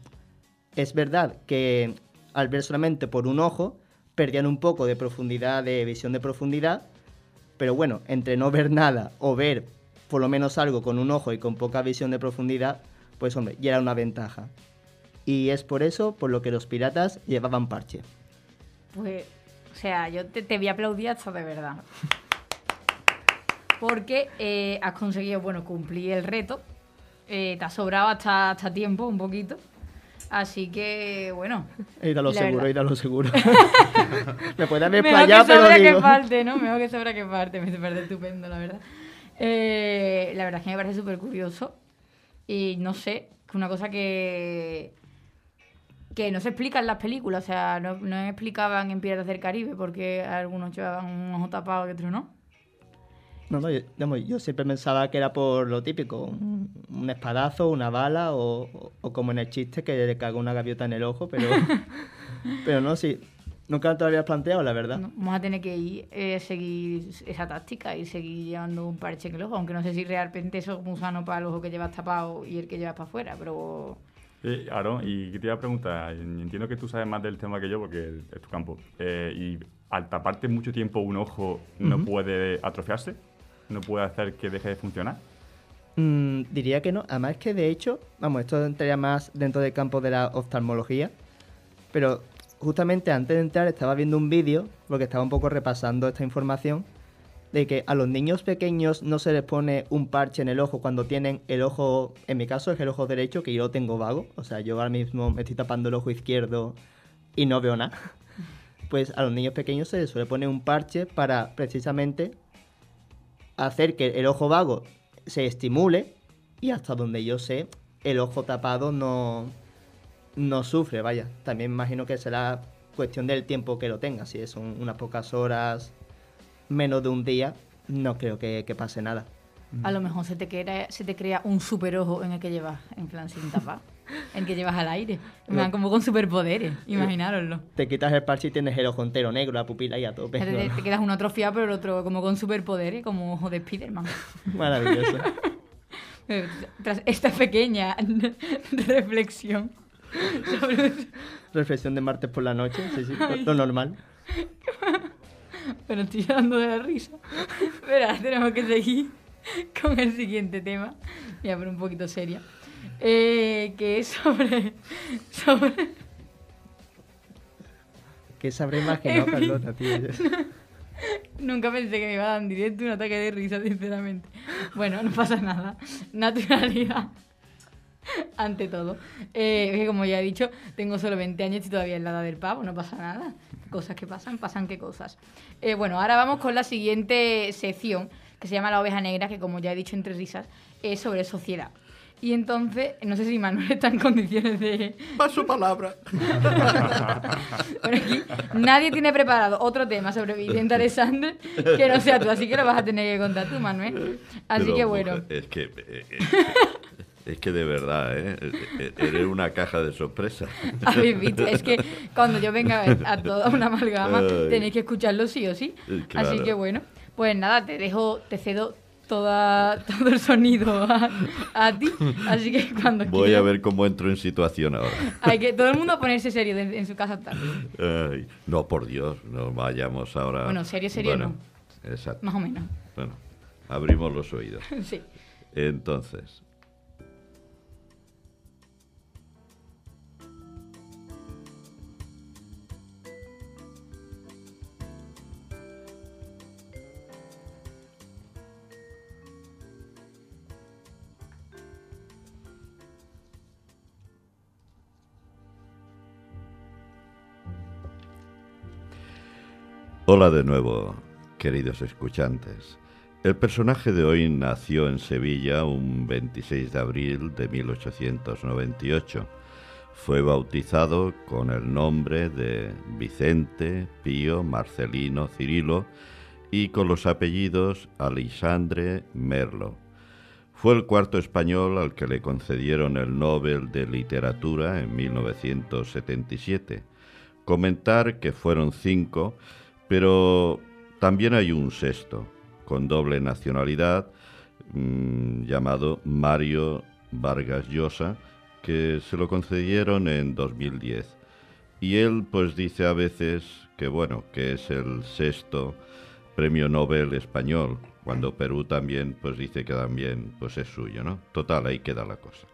Es verdad que al ver solamente por un ojo, perdían un poco de profundidad, de visión de profundidad, pero bueno, entre no ver nada o ver por lo menos algo con un ojo y con poca visión de profundidad, pues hombre, ya era una ventaja. Y es por eso por lo que los piratas llevaban parche. Pues, o sea, yo te, te aplaudir hasta de verdad. Porque eh, has conseguido, bueno, cumplir el reto. Eh, te ha sobrado hasta, hasta tiempo un poquito. Así que, bueno. Ir a lo seguro, verdad. ir a lo seguro. Me puede haber Mejor que playado, pero sobra que falte, ¿no? Mejor que sobra que falte. Me parece estupendo, la verdad. Eh, la verdad es que me parece súper curioso. Y no sé, que una cosa que que no se explica en las películas, o sea, no, no explicaban en Piratas del Caribe porque algunos llevaban un ojo tapado y otros no. No, no, yo, digamos, yo siempre pensaba que era por lo típico, un, un espadazo, una bala o, o- o como en el chiste que le cago una gaviota en el ojo, pero, pero no, sí, nunca te lo habías planteado, la verdad. No, Vamos a tener que ir, eh, seguir esa táctica y seguir llevando un parche en el ojo, aunque no sé si realmente eso es muy sano para el ojo que llevas tapado y el que llevas para afuera, pero Eh, Aaron, y te iba a preguntar, entiendo que tú sabes más del tema que yo porque es tu campo. Eh, y al taparte mucho tiempo un ojo, ¿no puede atrofiarse? ¿No puede hacer que deje de funcionar? Mm, diría que no, además que de hecho, vamos, esto entraría más dentro del campo de la oftalmología, pero justamente antes de entrar estaba viendo un vídeo, porque estaba un poco repasando esta información, de que a los niños pequeños no se les pone un parche en el ojo cuando tienen el ojo, en mi caso es el ojo derecho, que yo lo tengo vago, o sea, yo ahora mismo me estoy tapando el ojo izquierdo y no veo nada. Pues a los niños pequeños se les suele poner un parche para precisamente hacer que el ojo vago se estimule y hasta donde yo sé, el ojo tapado no, no sufre, vaya. También imagino que será cuestión del tiempo que lo tenga. Si son unas pocas horas, menos de un día, no creo que, que pase nada. a lo mejor se te, crea, se te crea un super ojo en el que llevas, en plan sin tapar, el que llevas al aire, como con superpoderes, imaginároslo. Te quitas el parche y tienes el ojo entero negro, la pupila y a tope. Te, te- te quedas uno atrofiado, pero el otro como con superpoderes, como ojo de Spiderman. Maravilloso. Eh, Tras esta pequeña reflexión sobre Reflexión de martes por la noche, sí, sí, lo- normal. Pero estoy llorando de la risa. Verá, tenemos que seguir con el siguiente tema. Voy a poner un poquito seria. Eh, que es sobre. sobre. Que habrá imaginado, En fin. Carlota, tío. Nunca pensé que me iba a dar en directo un ataque de risa, sinceramente. Bueno, no pasa nada. Naturalidad. Ante todo. Eh, que como ya he dicho, tengo solo 20 años y todavía en la edad del pavo, no pasa nada. Cosas que pasan, pasan qué cosas. Eh, bueno, ahora vamos con la siguiente sección, que se llama La oveja negra, que como ya he dicho entre risas, es sobre sociedad. Y entonces, no sé si Manuel está en condiciones de... Paso palabra. Aquí nadie tiene preparado otro tema sobre Vicente Alexander que no sea tú, así que lo vas a tener que contar tú, Manuel. Así Pero, que bueno. mujer, Es que, eh, eh, es que de verdad, ¿eh? Eh, Eres una caja de sorpresas. Habéis visto, es que cuando yo venga a toda una amalgama tenéis que escucharlo sí o sí. Así que bueno, pues nada, te dejo, te cedo toda, todo el sonido a, a ti. Así que cuando Voy a ver cómo entro en situación ahora. hay que todo el mundo ponerse serio de- en su casa. Ay, no, por Dios, no vayamos ahora. Bueno, serio, serio Bueno, Exacto. Más o menos. Bueno, abrimos los oídos. Sí. Entonces, Hola de nuevo, queridos escuchantes. El personaje de hoy nació en Sevilla un 26 de abril de 1898. Fue bautizado con el nombre de Vicente, Pío, Marcelino, Cirilo y con los apellidos Alexandre Merlo. Fue el cuarto español al que le concedieron el Nobel de Literatura en 1977. Comentar que fueron cinco, pero también hay un sexto, con doble nacionalidad, mm, llamado Mario Vargas Llosa, que se lo concedieron en 2010. Y él pues dice a veces que bueno, que es el sexto premio Nobel español, cuando Perú también pues dice que también pues es suyo, ¿no? Total, ahí queda la cosa.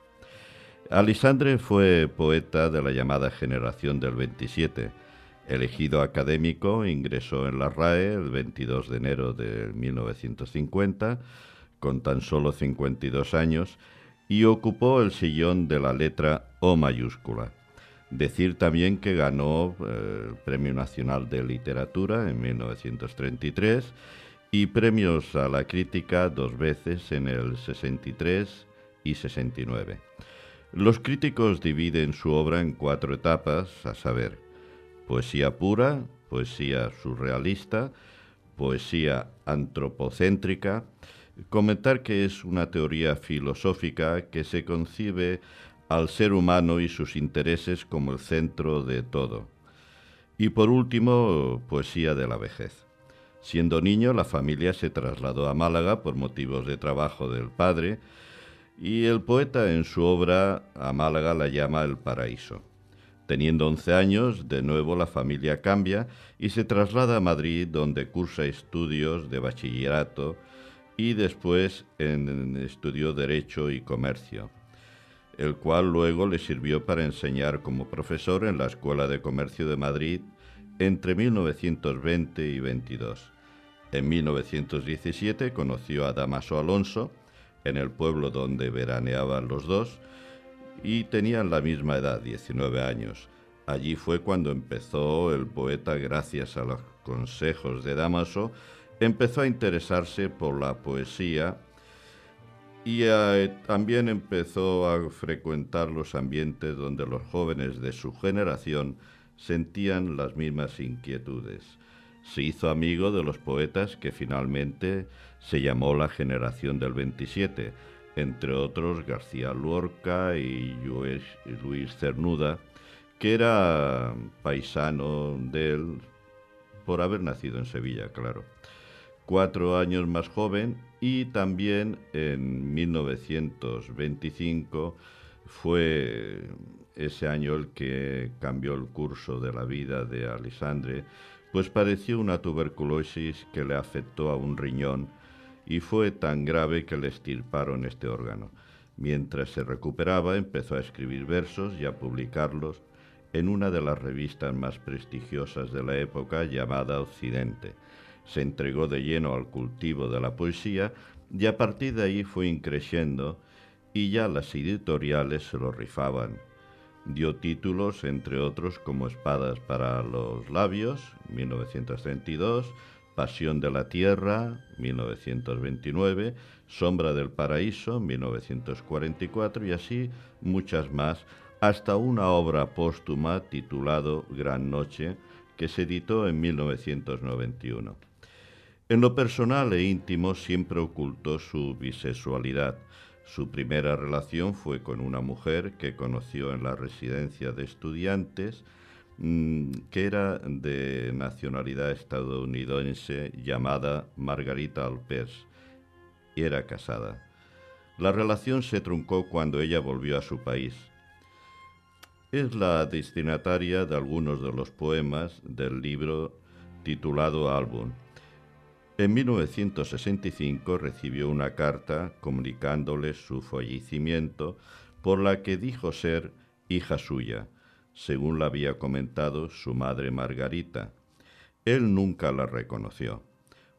Alisandre fue poeta de la llamada generación del 27. Elegido académico, ingresó en la RAE el 22 de enero de 1950, con tan solo 52 años, y ocupó el sillón de la letra O mayúscula. Decir también que ganó eh, el Premio Nacional de Literatura en 1933 y premios a la crítica dos veces en el 63 y 69. Los críticos dividen su obra en cuatro etapas, a saber, poesía pura, poesía surrealista, poesía antropocéntrica, comentar que es una teoría filosófica que se concibe al ser humano y sus intereses como el centro de todo. Y por último, poesía de la vejez. Siendo niño, la familia se trasladó a Málaga por motivos de trabajo del padre, y el poeta en su obra a Málaga la llama el paraíso. Teniendo 11 años, de nuevo la familia cambia y se traslada a Madrid, donde cursa estudios de bachillerato y después en, estudió Derecho y Comercio, el cual luego le sirvió para enseñar como profesor en la Escuela de Comercio de Madrid entre 1920 y 22. En 1917 conoció a Damaso Alonso, en el pueblo donde veraneaban los dos, y tenían la misma edad, 19 años. Allí fue cuando empezó el poeta, gracias a los consejos de Damaso, empezó a interesarse por la poesía y eh, también empezó a frecuentar los ambientes donde los jóvenes de su generación sentían las mismas inquietudes. Se hizo amigo de los poetas que finalmente se llamó la generación del 27, entre otros García Lorca y Luis, Cernuda, que era paisano de él por haber nacido en Sevilla, claro. Cuatro años más joven y también en 1925 fue ese año el que cambió el curso de la vida de Alexandre, pues padeció una tuberculosis que le afectó a un riñón y fue tan grave que le estirparon este órgano. Mientras se recuperaba, empezó a escribir versos y a publicarlos en una de las revistas más prestigiosas de la época llamada Occidente. Se entregó de lleno al cultivo de la poesía y a partir de ahí fue increciendo y ya las editoriales se lo rifaban. Dio títulos, entre otros, como Espadas para los labios, 1932, Pasión de la Tierra, 1929, Sombra del Paraíso, 1944 y así muchas más, hasta una obra póstuma titulado Gran Noche, que se editó en 1991. En lo personal e íntimo siempre ocultó su bisexualidad. Su primera relación fue con una mujer que conoció en la residencia de estudiantes, que era de nacionalidad estadounidense llamada Margarita Alpers y era casada. La relación se truncó cuando ella volvió a su país. Es la destinataria de algunos de los poemas del libro titulado Álbum. En 1965 recibió una carta comunicándole su fallecimiento por la que dijo ser hija suya, según la había comentado su madre Margarita. Él nunca la reconoció.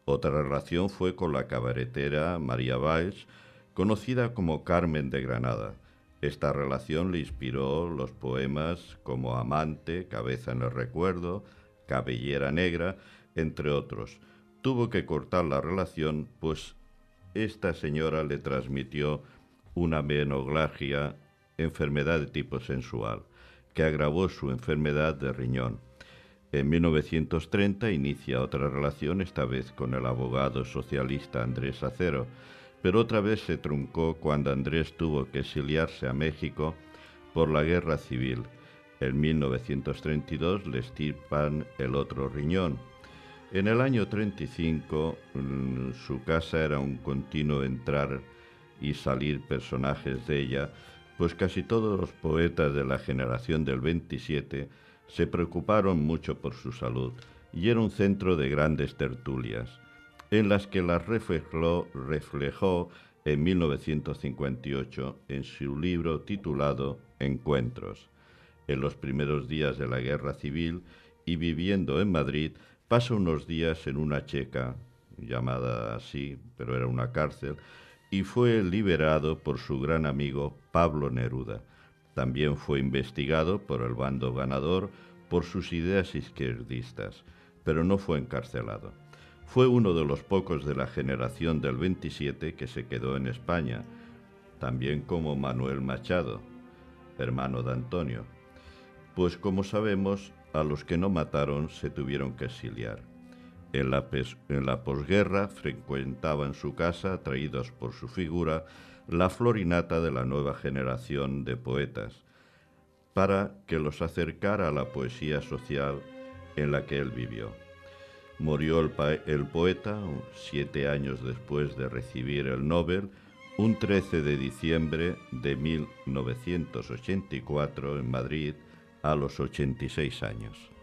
Otra relación fue con la cabaretera María Valls, conocida como Carmen de Granada. Esta relación le inspiró los poemas como Amante, Cabeza en el Recuerdo, Cabellera Negra, entre otros. Tuvo que cortar la relación, pues esta señora le transmitió una menoglagia, enfermedad de tipo sensual, que agravó su enfermedad de riñón. En 1930 inicia otra relación, esta vez con el abogado socialista Andrés Acero, pero otra vez se truncó cuando Andrés tuvo que exiliarse a México por la guerra civil. En 1932 le estirpan el otro riñón. En el año 35 mm, su casa era un continuo entrar y salir personajes de ella, pues casi todos los poetas de la generación del 27 se preocuparon mucho por su salud y era un centro de grandes tertulias, en las que las reflejó, en 1958 en su libro titulado Encuentros. En los primeros días de la guerra civil y viviendo en Madrid, pasa unos días en una checa, llamada así, pero era una cárcel, y fue liberado por su gran amigo Pablo Neruda también fue investigado por el bando ganador por sus ideas izquierdistas, pero no fue encarcelado. Fue uno de los pocos de la generación del 27 que se quedó en España, también como Manuel Machado, hermano de Antonio, pues como sabemos, a los que no mataron se tuvieron que exiliar. En la, en posguerra frecuentaban su casa, atraídos por su figura, la florinata de la nueva generación de poetas, para que los acercara a la poesía social en la que él vivió. Murió el, el, poeta siete años después de recibir el Nobel, un 13 de diciembre de 1984 en Madrid, a los 86 años.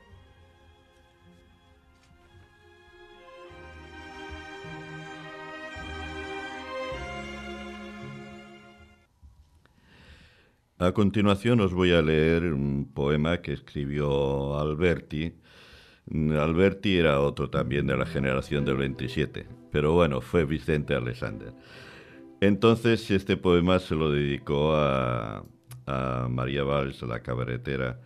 A continuación os voy a leer un poema que escribió Alberti. Alberti era otro también de la generación del 27, pero bueno, fue Vicente Alexander. Entonces este poema se lo dedicó a, María Valls, la cabaretera,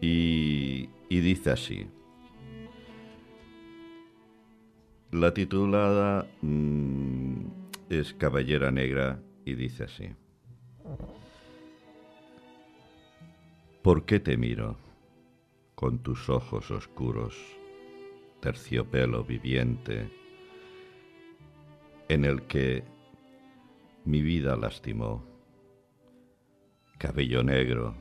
y, dice así. La titulada mm, es Caballera Negra y dice así. ¿Por qué te miro con tus ojos oscuros, terciopelo viviente, en el que mi vida lastimó? Cabello negro,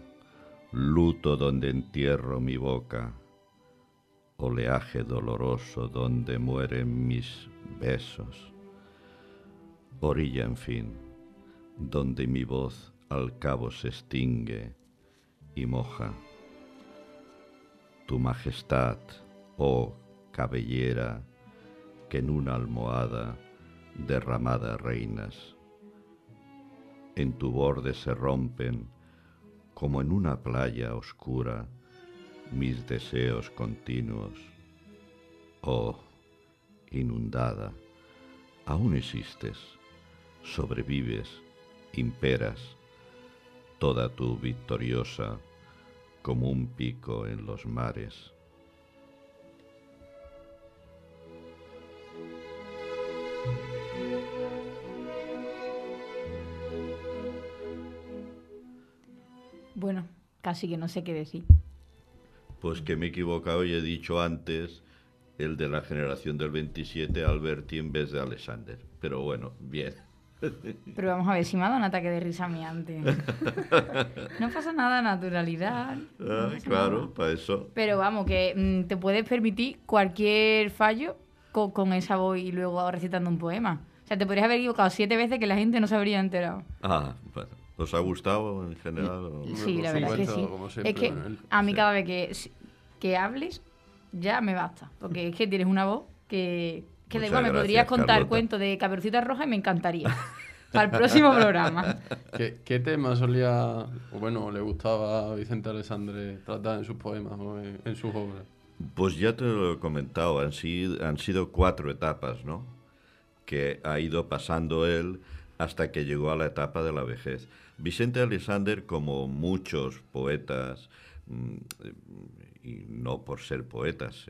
luto donde entierro mi boca, oleaje doloroso donde mueren mis besos, orilla en fin, donde mi voz al cabo se extingue y moja. Tu majestad, oh cabellera, que en una almohada derramada reinas. En tu borde se rompen, como en una playa oscura, mis deseos continuos. Oh, inundada, aún existes, sobrevives, imperas, toda tu victoriosa como un pico en los mares. Bueno, casi que no sé qué decir. Pues que me he equivocado y he dicho antes el de la generación del 27, Alberti en vez de Alexander. Pero bueno, bien. Pero vamos a ver, si me ha dado un ataque de risa a mí antes. No pasa nada, naturalidad. no Ah, pasa claro, nada. para eso. Pero vamos, que mm, te puedes permitir cualquier fallo co- con, esa voz y luego recitando un poema. O sea, te podrías haber equivocado siete veces que la gente no se habría enterado. Ah, bueno. ¿Os ha gustado en general? o- Sí, la verdad es que sí. Es que a mí sí. cada vez que, que hables ya me basta. Porque es que tienes una voz que, que da igual, me podrías contar Carlota. cuentos de Caperucita Roja y me encantaría. Para el próximo programa. ¿Qué, qué tema solía, o bueno, le gustaba a Vicente Alessandre tratar en sus poemas o en, en sus obras? Pues ya te lo he comentado, han sido, han sido cuatro etapas, ¿no? Que ha ido pasando él hasta que llegó a la etapa de la vejez. Vicente Alexander, como muchos poetas, mm, y no por ser poetas,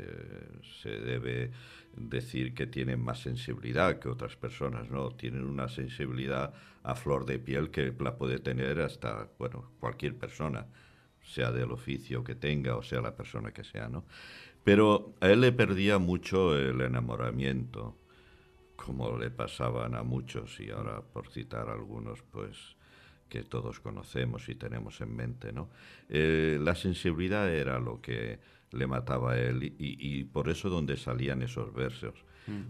se debe decir que tienen más sensibilidad que otras personas, ¿no? Tienen una sensibilidad a flor de piel que la puede tener hasta, bueno, cualquier persona sea del oficio que tenga o sea la persona que sea, ¿no? Pero a él le perdía mucho el enamoramiento, como le pasaban a muchos, y ahora por citar algunos, pues que todos conocemos y tenemos en mente, ¿no? Eh, la sensibilidad era lo que le mataba a él y, y por eso donde salían esos versos.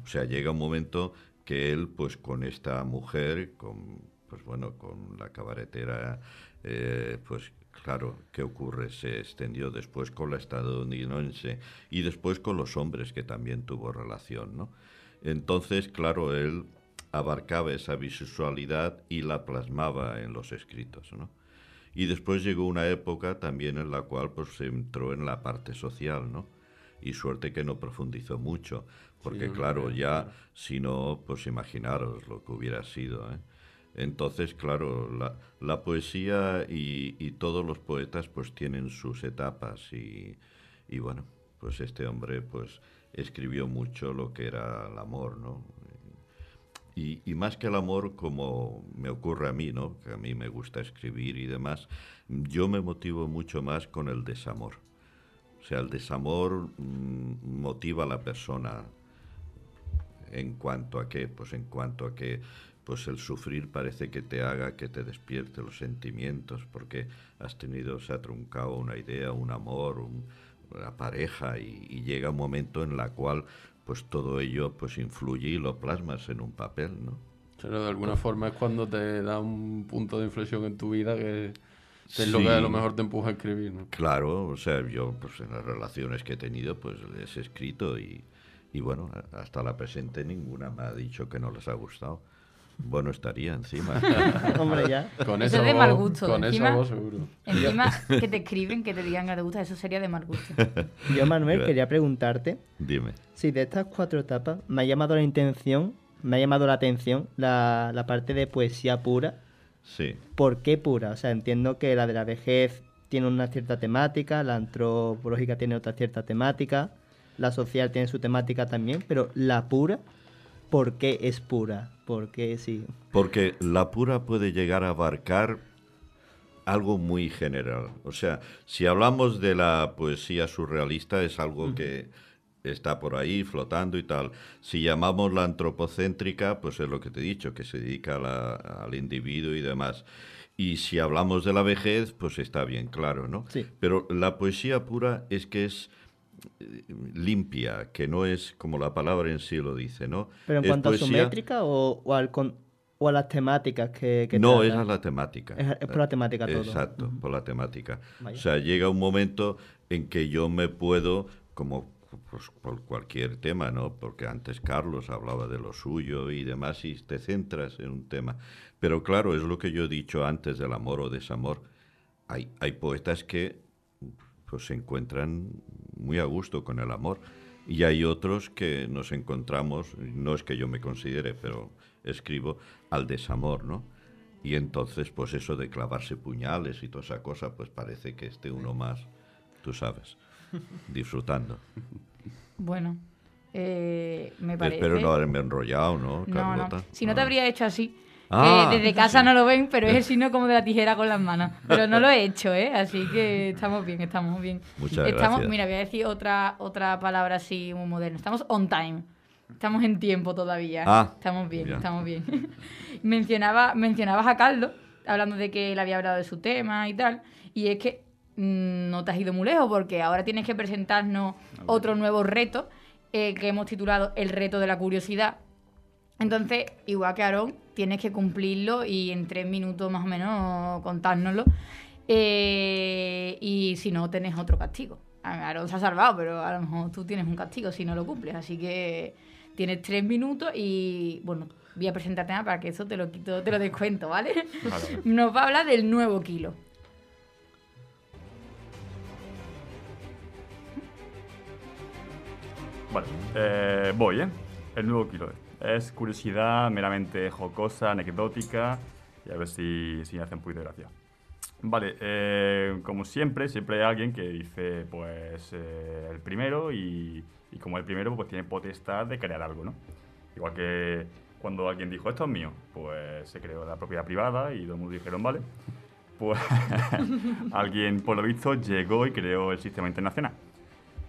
O sea, llega un momento que él, pues con esta mujer, con, pues bueno, con la cabaretera, eh, pues claro, ¿qué ocurre? Se extendió después con la estadounidense y después con los hombres que también tuvo relación, ¿no? Entonces, claro, él abarcaba esa visualidad y la plasmaba en los escritos, ¿no? Y después llegó una época también en la cual pues se entró en la parte social, ¿no? Y suerte que no profundizó mucho, porque claro, ya si no, pues imaginaros lo que hubiera sido, ¿eh? Entonces, claro, la, la poesía y, y todos los poetas pues tienen sus etapas y, y bueno, pues este hombre pues escribió mucho lo que era el amor, ¿no? Y, más que el amor, como me ocurre a mí, ¿no? Que a mí me gusta escribir y demás, yo me motivo mucho más con el desamor. O sea, el desamor mm, motiva a la persona en cuanto a qué, pues en cuanto a que pues el sufrir parece que te haga que te despierte los sentimientos porque has tenido, se ha truncado una idea, un amor, un- una pareja y, y llega un momento en la cual pues todo ello pues influye y lo plasmas en un papel, ¿no? Pero de alguna forma es cuando te da un punto de inflexión en tu vida que es lo que Sí. a lo mejor te empuja a escribir, ¿no? Claro, o sea, yo pues en las relaciones que he tenido pues les he escrito y, y bueno, hasta la presente ninguna me ha dicho que no les ha gustado. Bueno, estaría encima. Hombre, ya. Con Eso esa es de mal gusto, Con encima- esa voz seguro. Encima que te escriben, que te digan que te gusta, eso sería de mal gusto. Yo, Manuel, quería preguntarte Dime. si de estas cuatro etapas me ha llamado la intención, me ha llamado la atención la, la parte de poesía pura. Sí. ¿Por qué pura? O sea, entiendo que la de la vejez tiene una cierta temática, la antropológica tiene otra cierta temática, la social tiene su temática también, pero la pura, ¿por qué es pura? ¿Por qué sí? Porque la pura puede llegar a abarcar algo muy general. O sea, si hablamos de la poesía surrealista es algo que está por ahí flotando y tal. Si llamamos la antropocéntrica, pues es lo que te he dicho, que se dedica a la- al individuo y demás. Y si hablamos de la vejez, pues está bien claro, ¿no? Sí. Pero la poesía pura es que es limpia, que no es como la palabra en sí lo dice, ¿no? ¿Pero en Es cuanto a su métrica o, o al con- o a las temáticas que, que no, esa es la temática. Es- es por la temática todo. Exacto, por la temática. Vaya. O sea, llega un momento en que yo me puedo, como pues, por cualquier tema, ¿no? Porque antes Carlos hablaba de lo suyo y demás y te centras en un tema. Pero claro, es lo que yo he dicho antes del amor o desamor. Hay, hay poetas que pues, se encuentran muy a gusto con el amor y hay otros que nos encontramos, no es que yo me considere, pero escribo al desamor, ¿no? Y entonces, pues eso de clavarse puñales y toda esa cosa, pues parece que esté uno más, tú sabes, disfrutando. Bueno, eh, me parece... Espero no haberme enrollado, ¿no, No, no. Carlota? Si no te habría hecho así. Ah, que desde casa no lo ven, pero es el signo como de la tijera con las manos. Pero no lo he hecho, ¿eh? Así que estamos bien, estamos bien. Muchas estamos, gracias. Mira, voy a decir otra, otra palabra así muy moderna. Estamos on time. Estamos en tiempo todavía. Ah, estamos bien, ya. estamos bien. Mencionaba, mencionabas a Carlos, hablando de que él había hablado de su tema y tal. Y es que mm, no te has ido muy lejos, porque ahora tienes que presentarnos otro nuevo reto eh, que hemos titulado El reto de la curiosidad. Entonces, igual que Aarón, tienes que cumplirlo y en tres minutos más o menos contárnoslo. Eh, y si no, tenés otro castigo. Aarón se ha salvado, pero a lo mejor tú tienes un castigo si no lo cumples. Así que tienes tres minutos y, bueno, voy a presentarte nada para que eso te lo quito, te lo descuento, ¿vale? Vale. Nos va a hablar del nuevo kilo. Vale, eh, voy, ¿eh? El nuevo kilo. Es curiosidad meramente jocosa, anecdótica, y a ver si, si hace un poquito de gracia. Vale, eh, como siempre, siempre hay alguien que dice, pues, eh, el primero, y, y como el primero, pues tiene potestad de crear algo, ¿no? Igual que cuando alguien dijo, esto es mío, pues se creó la propiedad privada y todo el mundo dijeron, vale. Pues alguien, por lo visto, llegó y creó el sistema internacional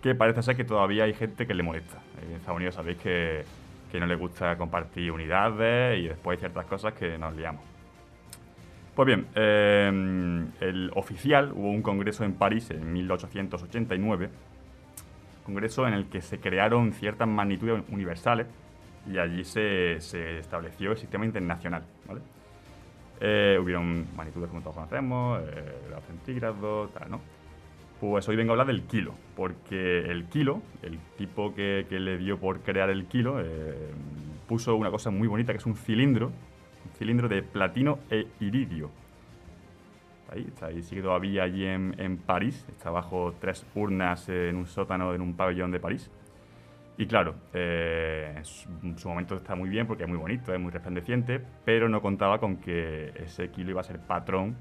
que parece ser que todavía hay gente que le molesta. En Estados Unidos sabéis que, que no le gusta compartir unidades y después ciertas cosas que nos liamos. Pues bien, eh, el oficial, hubo un congreso en París en 1889, congreso en el que se crearon ciertas magnitudes universales y allí se, se estableció el sistema internacional. Eh, hubieron magnitudes como todos conocemos, eh, grados centígrados, tal, ¿no? Pues hoy vengo a hablar del kilo, porque el kilo, el tipo que, le dio por crear el kilo, eh, puso una cosa muy bonita que es un cilindro, un cilindro de platino e iridio. Ahí, está ahí, sigue todavía allí en, París, está bajo tres urnas en un sótano en un pabellón de París. Y claro, eh, en su momento está muy bien porque es muy bonito, es muy resplandeciente, pero no contaba con que ese kilo iba a ser patrón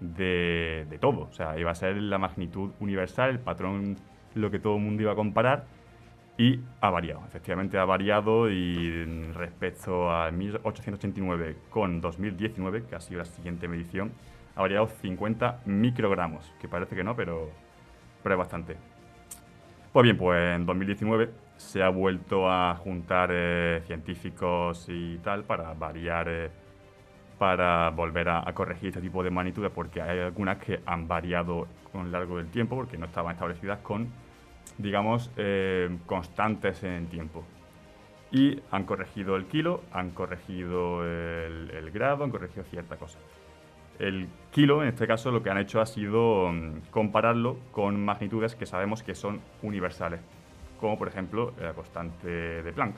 de, todo. O sea, iba a ser la magnitud universal, el patrón, lo que todo el mundo iba a comparar. Y ha variado, efectivamente ha variado y respecto a 1889 con 2019, que ha sido la siguiente medición, ha variado 50 microgramos, que parece que no, pero, pero es bastante. Pues bien, pues en 2019 se ha vuelto a juntar eh, científicos y tal para variar, eh, para volver a, a corregir este tipo de magnitudes, porque hay algunas que han variado con el largo del tiempo, porque no estaban establecidas con, digamos, eh, constantes en el tiempo. Y han corregido el kilo, han corregido el, el grado, han corregido cierta cosa. El kilo, en este caso, lo que han hecho ha sido mm, compararlo con magnitudes que sabemos que son universales, como por ejemplo la constante de Planck.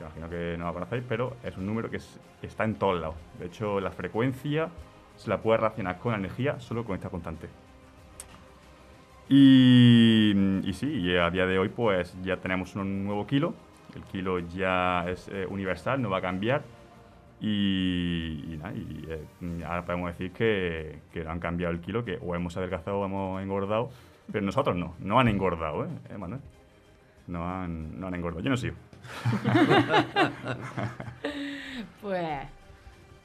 Imagino que no la conocéis, pero es un número que es- está en todos lados. De hecho, la frecuencia se la puede relacionar con la energía solo con esta constante. Y, sí, y a día de hoy pues ya tenemos un nuevo kilo. El kilo ya es eh, universal, no va a cambiar. Y, nada, eh, ahora podemos decir que, que han cambiado el kilo, que o hemos adelgazado o hemos engordado, pero nosotros no, no han engordado, ¿eh, ¿Eh, Manuel? No han, no han engordado. Yo no sigo. Pues,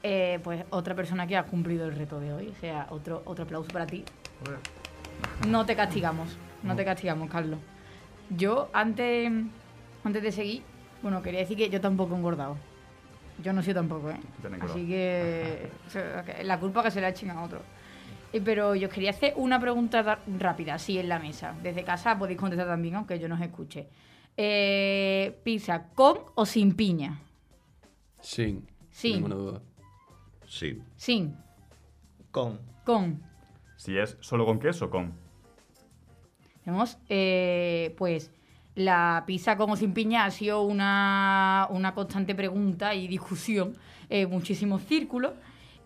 eh, pues otra persona que ha cumplido el reto de hoy. O sea, otro, otro aplauso para ti. No te castigamos, no te castigamos, Carlos. Yo, antes, antes de seguir, bueno, quería decir que yo tampoco he engordado. Yo no sé tampoco, ¿eh? Así que, o sea, que la culpa que se la echen a otro. Eh, Pero yo os quería hacer una pregunta rápida, así en la mesa. Desde casa podéis contestar también, aunque yo no os escuche. Eh, ¿Pizza con o sin piña? Sin. Sin. Ninguna duda. Sí. Sin. Con. Con. Si es solo con queso, con. Tenemos, eh, pues, la pizza como sin piña ha sido una, una constante pregunta y discusión en muchísimos círculos.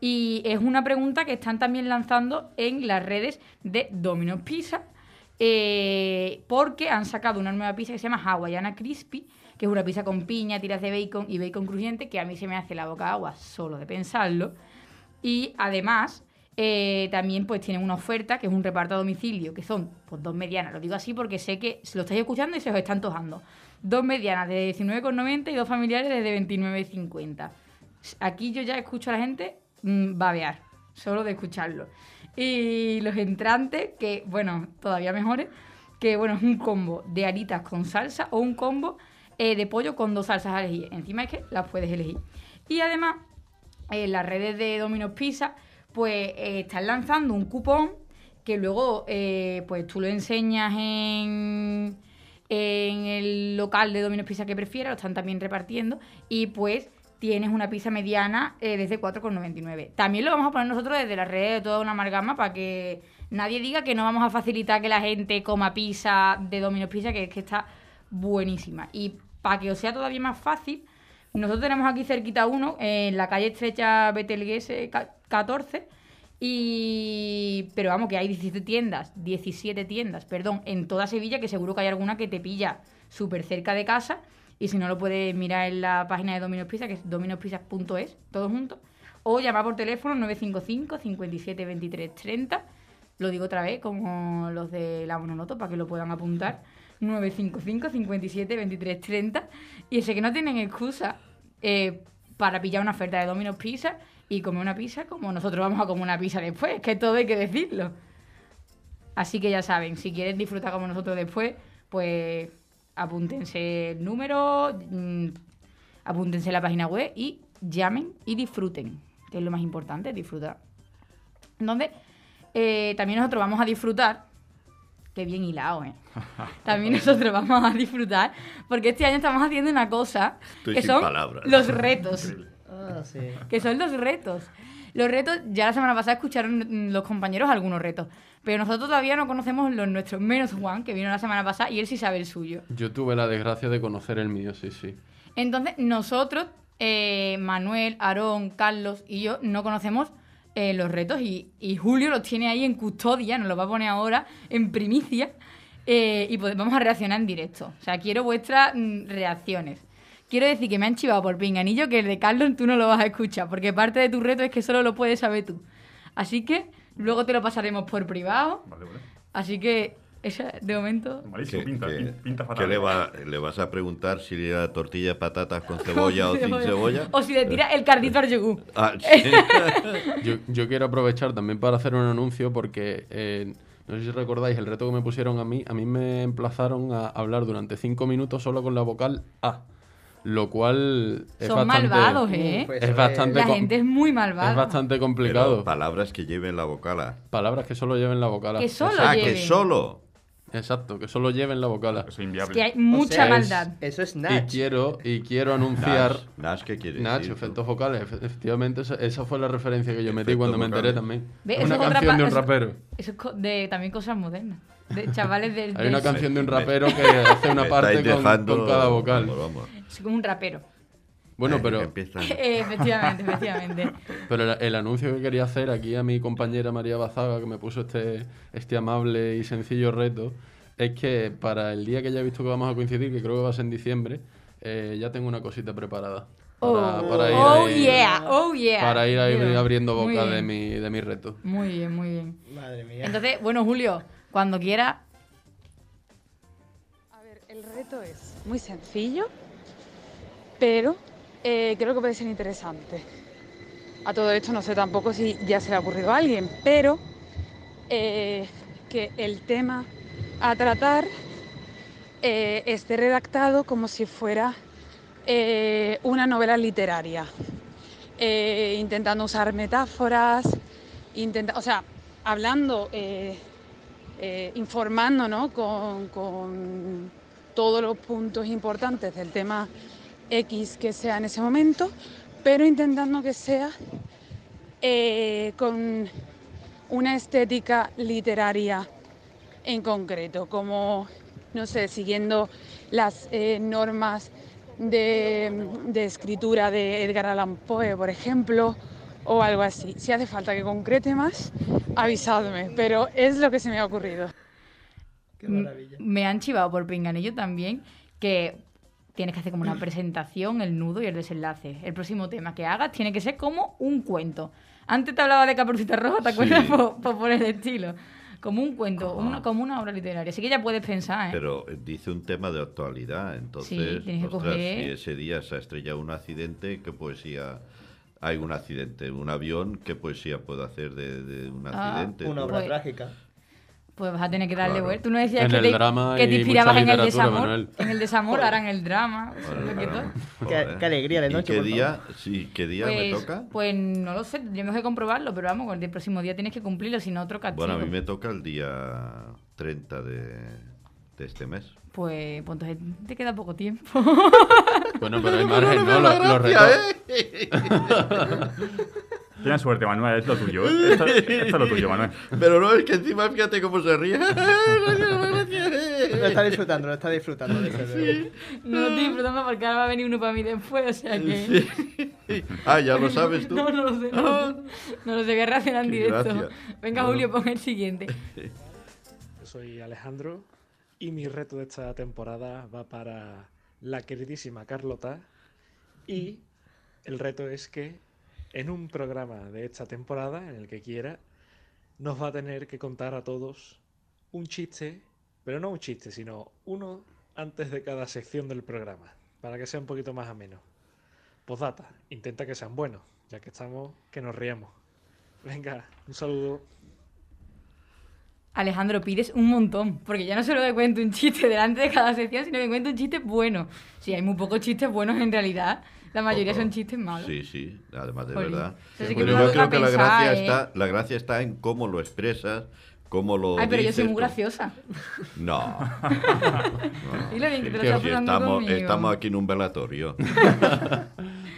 Y es una pregunta que están también lanzando en las redes de Domino's Pizza. eh, porque han sacado una nueva pizza que se llama Hawaiiana Crispy, que es una pizza con piña, tiras de bacon y bacon crujiente, que a mí se me hace la boca agua solo de pensarlo. Y además, eh, también pues tienen una oferta que es un reparto a domicilio, que son pues dos medianas. Lo digo así porque sé que lo estáis escuchando y se os está antojando. Dos medianas de 19,90 y dos familiares de 29,50. Aquí yo ya escucho a la gente mm, babear, solo de escucharlo. Y los entrantes, que bueno, todavía mejores, que bueno, es un combo de aritas con salsa o un combo eh, de pollo con dos salsas a elegir. Encima es que las puedes elegir. Y además, en las redes de Domino's Pizza, pues eh, están lanzando un cupón que luego eh, pues tú lo enseñas en, en el local de Domino's Pizza que prefieras, lo están también repartiendo, y pues tienes una pizza mediana eh, desde 4,99. También lo vamos a poner nosotros desde la red de toda una amalgama para que nadie diga que no vamos a facilitar que la gente coma pizza de Domino's Pizza, que es que está buenísima. Y para que os sea todavía más fácil, nosotros tenemos aquí cerquita uno, en la calle estrecha Betelguese ca- 14, y... pero vamos, que hay 17 tiendas, 17 tiendas, perdón, en toda Sevilla, que seguro que hay alguna que te pilla súper cerca de casa, y si no lo puedes mirar en la página de Domino's Pizza, que es dominospizzas.es, todo junto, o llamar por teléfono 955 57 23 30, lo digo otra vez, como los de la mononoto, para que lo puedan apuntar. 955 57 23 30. Y ese que no tienen excusa eh, para pillar una oferta de Domino's Pizza y comer una pizza como nosotros vamos a comer una pizza después, que todo hay que decirlo. Así que ya saben, si quieren disfrutar como nosotros después, pues apúntense el número, mm, apúntense la página web y llamen y disfruten, que es lo más importante, disfrutar. Entonces, eh, también nosotros vamos a disfrutar, que bien hilado, ¿eh? También nosotros vamos a disfrutar, porque este año estamos haciendo una cosa Estoy que sin son palabras. los retos Ah, sí. que son los retos. Los retos, ya la semana pasada escucharon mm, los compañeros algunos retos, pero nosotros todavía no conocemos los nuestros, menos Juan, que vino la semana pasada y él sí sabe el suyo. Yo tuve la desgracia de conocer el mío, sí, sí. Entonces, nosotros, eh, Manuel, Aarón, Carlos y yo, no conocemos eh, los retos y, y Julio los tiene ahí en custodia, nos los va a poner ahora en primicia eh, y pues vamos a reaccionar en directo. O sea, quiero vuestras mm, reacciones. Quiero decir que me han chivado por pinganillo que el de Carlos tú no lo vas a escuchar, porque parte de tu reto es que solo lo puedes saber tú. Así que luego te lo pasaremos por privado. Vale, vale. Así que, esa, de momento, Malísimo, pinta, que- pin- pinta fatal. que le, va- le vas a preguntar si le da tortilla de patatas con cebolla o sin cebolla? O si le tira el cardito al yogur. Ah, sí. Yo, yo quiero aprovechar también para hacer un anuncio porque eh, no sé si recordáis el reto que me pusieron a mí. A mí me emplazaron a hablar durante cinco minutos solo con la vocal A. Lo cual es Son bastante, malvados, ¿eh? Pues Es eso bastante La gente es muy malvada. Es bastante Pero complicado. palabras que lleven la vocala. Palabras que solo lleven la vocal A. Que solo ah, lleven. que solo. Exacto, que solo lleven la vocal A. Eso es Es inviable. que hay O mucha es- maldad. Eso es Y Natch. quiero, y quiero anunciar... Nash, Nash, ¿qué quiere Nacho, decir? efectos vocales. efe- Efectivamente, esa, esa fue la referencia que yo metí cuando me enteré también. Ve, Es eso una canción de un rapero. Eso de también cosas modernas. De chavales del. Hay una canción de un rapero que hace una parte con, dejando- con cada vocal. Vamos, vamos. Es como un rapero. Bueno, Eh, pero, Eh, efectivamente, efectivamente. pero el, el anuncio que quería hacer aquí a mi compañera María Bazaga, que me puso este, este amable y sencillo reto, es que para el día que ya he visto que vamos a coincidir, que creo que va a ser en diciembre, eh, ya tengo una cosita preparada. Oh, Para, para ir oh ahí- yeah, oh yeah. Para ir ahí abriendo boca de mi, de mi reto. Muy bien, muy bien. Madre mía. Entonces, bueno, Julio, cuando quieras. A ver, el reto es muy sencillo, pero eh, creo que puede ser interesante. A todo esto no sé tampoco si ya se le ha ocurrido a alguien, pero eh, que el tema a tratar eh, esté redactado como si fuera una novela literaria, intentando usar metáforas, intenta, o sea, hablando, informando ¿no? con, con todos los puntos importantes del tema X que sea en ese momento, pero intentando que sea eh, con una estética literaria en concreto, como, no sé, siguiendo las eh, normas de, de escritura de Edgar Allan Poe, por ejemplo, o algo así. Si hace falta que concrete más, avisadme, pero es lo que se me ha ocurrido. Qué maravilla. Me han chivado por pinganillo también que tienes que hacer como una presentación, el nudo y el desenlace. El próximo tema que hagas tiene que ser como un cuento. Antes te hablaba de Caperucita Roja, ¿te Sí. acuerdas? Por, por, por el estilo. Como un cuento, una, como una obra literaria. Así que ya puedes pensar, ¿eh? Pero eh, dice un tema de actualidad, entonces, Sí, tienes que ostras, coger- si ese día se ha estrellado un accidente, ¿qué poesía hay un accidente, un avión, ¿qué poesía puedo hacer de, de un Ah, accidente? Una obra Pues- trágica. Pues vas a tener que darle Claro. vuelta. Tú no decías En que, el te, drama que te inspirabas en el desamor. Manuel. En el desamor, ahora en el drama. Qué- qué alegría de ¿Y noche, qué por día, sí, qué día me Pues, toca? pues no lo sé, tendríamos que comprobarlo, pero vamos, el próximo día tienes que cumplirlo, si no otro castigo. Bueno, a mí me toca el día 30 de, de este mes. Pues, pues entonces te queda poco tiempo. Bueno, pero hay margen, ¿no? Los, los retos. Tienes suerte, Manuel, es lo tuyo. ¿eh? Esto, esto es lo tuyo, Manuel. Pero no, es que encima fíjate cómo se ríe. Lo está disfrutando, lo está disfrutando. no lo estoy disfrutando porque ahora va a venir uno para mí después, o sea que... Sí. Ah, ya lo sabes tú. No, no lo sé. No, lo sé. no lo sé, voy a reaccionar en directo. gracia. Venga, Bueno. Julio, pon el siguiente. Yo soy Alejandro y mi reto de esta temporada va para la queridísima Carlota y el reto es que en un programa de esta temporada, en el que quiera, nos va a tener que contar a todos un chiste, pero no un chiste, sino uno antes de cada sección del programa, para que sea un poquito más ameno. Postdata, intenta que sean buenos, ya que estamos, que nos riamos. Venga, un saludo. Alejandro, pides un montón, porque ya no solo me cuento un chiste delante de cada sección, sino que cuento un chiste bueno. Sí, hay muy pocos chistes buenos en realidad. La mayoría Poco. son chistes malos. Sí, sí, además de Jolín. verdad. Sí que Pero yo creo que la gracia, ¿eh? está, la gracia está en cómo lo expresas, cómo lo Ay, pero yo soy muy graciosa. No. Dile bien que te lo Que estás si estamos, conmigo. estamos aquí en un velatorio.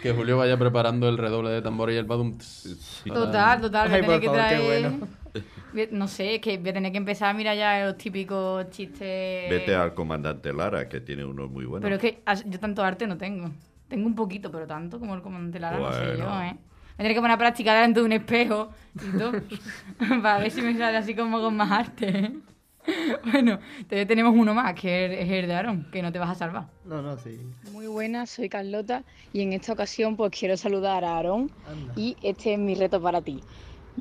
Que Julio vaya preparando el redoble de tambor y el badum. Total, total. Ay, por que favor, qué traer... bueno. No sé, es que voy a tener que empezar a mirar ya los típicos chistes... Vete al comandante Lara, que tiene unos muy buenos. Pero es que as- yo tanto arte no tengo. Tengo un poquito, pero tanto como el comandante Lara, no sé yo, Bueno. ¿eh? Me tendré que poner a practicar delante de un espejo y todo. para ver si me sale así como con más arte. ¿eh? bueno, todavía tenemos uno más, que es el de Aaron, que no te vas a salvar. No, no, sí. Muy buenas, soy Carlota y en esta ocasión pues quiero saludar a Aarón Anda. y este es mi reto para ti.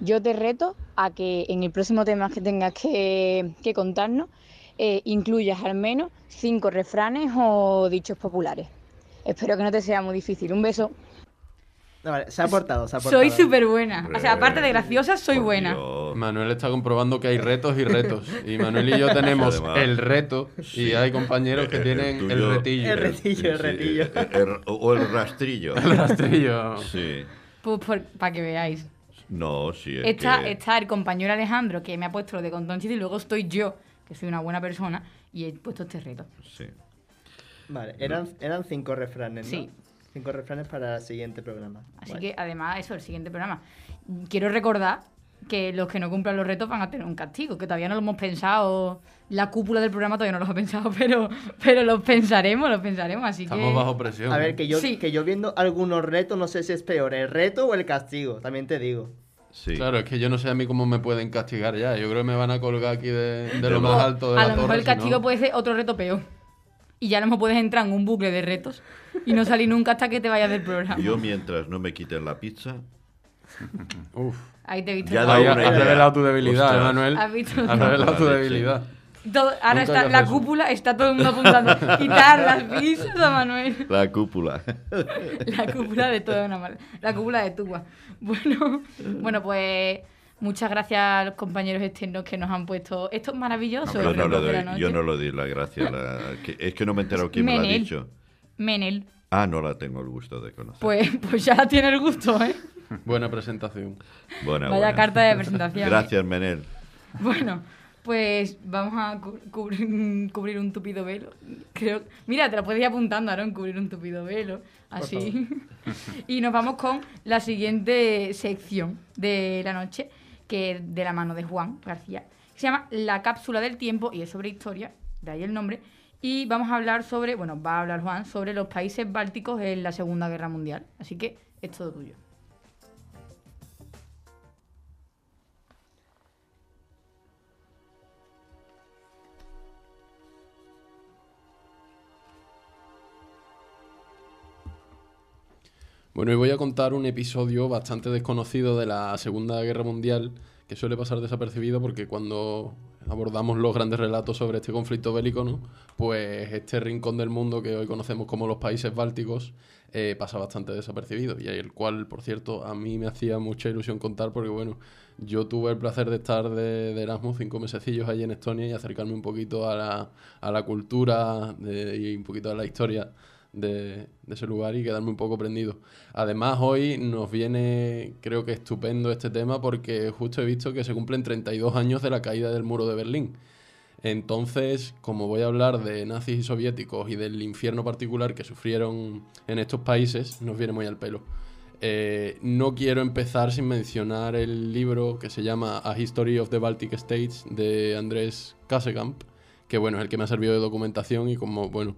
Yo te reto a que en el próximo tema que tengas que, que contarnos eh, incluyas al menos cinco refranes o dichos populares. Espero que no te sea muy difícil. Un beso. No, vale, se ha portado, se ha portado. Soy súper buena. O sea, aparte de graciosa, soy por buena. Dios. Manuel está comprobando que hay retos y retos. Y Manuel y yo tenemos Además, el reto y sí. hay compañeros que El- tienen el, tuyo- retillo. El retillo, el Sí, retillo. el- el- o el rastrillo. El rastrillo. Sí. Pues para que veáis. No, sí, es Está, que... está el compañero Alejandro, que me ha puesto lo de chiste, y luego estoy yo, que soy una buena persona, y he puesto este reto. Sí. Vale, eran, eran cinco refranes, ¿no? Sí. Cinco refranes para el siguiente programa. Así Guay. que, además, eso, el siguiente programa. Quiero recordar que los que no cumplan los retos van a tener un castigo, que todavía no lo hemos pensado. La cúpula del programa todavía no lo ha pensado, pero, pero los pensaremos, los pensaremos, así Estamos que... bajo presión. A ver, que yo, Sí. que yo viendo algunos retos, no sé si es peor, el reto o el castigo, también te digo. Sí. Claro, es que yo no sé a mí cómo me pueden castigar ya. Yo creo que me van a colgar aquí de, de lo más alto de a la lo mejor torre, el si no- castigo puede ser otro reto peor. Y ya no puedes entrar en un bucle de retos y no salir nunca hasta que te vayas del programa. Yo mientras no me quiten la pizza, Uf. Ahí te he visto. Ya has revelado tu debilidad, Ostras. ¿eh, Manuel? Has visto Has revelado tu debilidad. Todo- ahora Nunca está la eso. cúpula, está todo el mundo apuntando. Quitar las pizzas a Manuel. la cúpula. La cúpula de toda una mala. La cúpula de Tuba. Bueno, bueno, pues muchas gracias a los compañeros externos que nos han puesto estos maravillosos yo, no de la doy, yo no le doy la gracia. la- que- es que no me he enterado quién me lo ha dicho. Menel. Ah, no la tengo el gusto de conocer. Pues, pues ya tiene el gusto, ¿eh? Buena presentación. Buena, Vaya buena. carta de presentación. Gracias, Menel. Bueno, pues vamos a cu- cubrir, cubrir un tupido velo. Creo, mira, te lo puedes ir apuntando, Aaron, cubrir un tupido velo. Así. y nos vamos con la siguiente sección de la noche, que es de la mano de Juan García. que Se llama La cápsula del tiempo y es sobre historia, de ahí el nombre. Y vamos a hablar sobre, bueno, va a hablar Juan sobre los países bálticos en la Segunda Guerra Mundial. Así que es todo tuyo. Bueno, y voy a contar un episodio bastante desconocido de la Segunda Guerra Mundial que suele pasar desapercibido porque cuando abordamos los grandes relatos sobre este conflicto bélico, ¿no? Pues este rincón del mundo que hoy conocemos como los países bálticos eh, pasa bastante desapercibido y el cual, por cierto, a mí me hacía mucha ilusión contar porque, bueno, yo tuve el placer de estar de, Erasmus cinco mesecillos allí en Estonia y acercarme un poquito a la, a la cultura y un poquito a la historia de, ese lugar y quedarme un poco prendido. Además, hoy nos viene, creo que estupendo este tema porque justo he visto que se cumplen 32 años de la caída del muro de Berlín. Entonces, como voy a hablar de nazis y soviéticos y del infierno particular que sufrieron en estos países, nos viene muy al pelo. Eh, no quiero empezar sin mencionar el libro que se llama A History of the Baltic States de Andrés Kasekamp, que bueno, es el que me ha servido de documentación y como, bueno,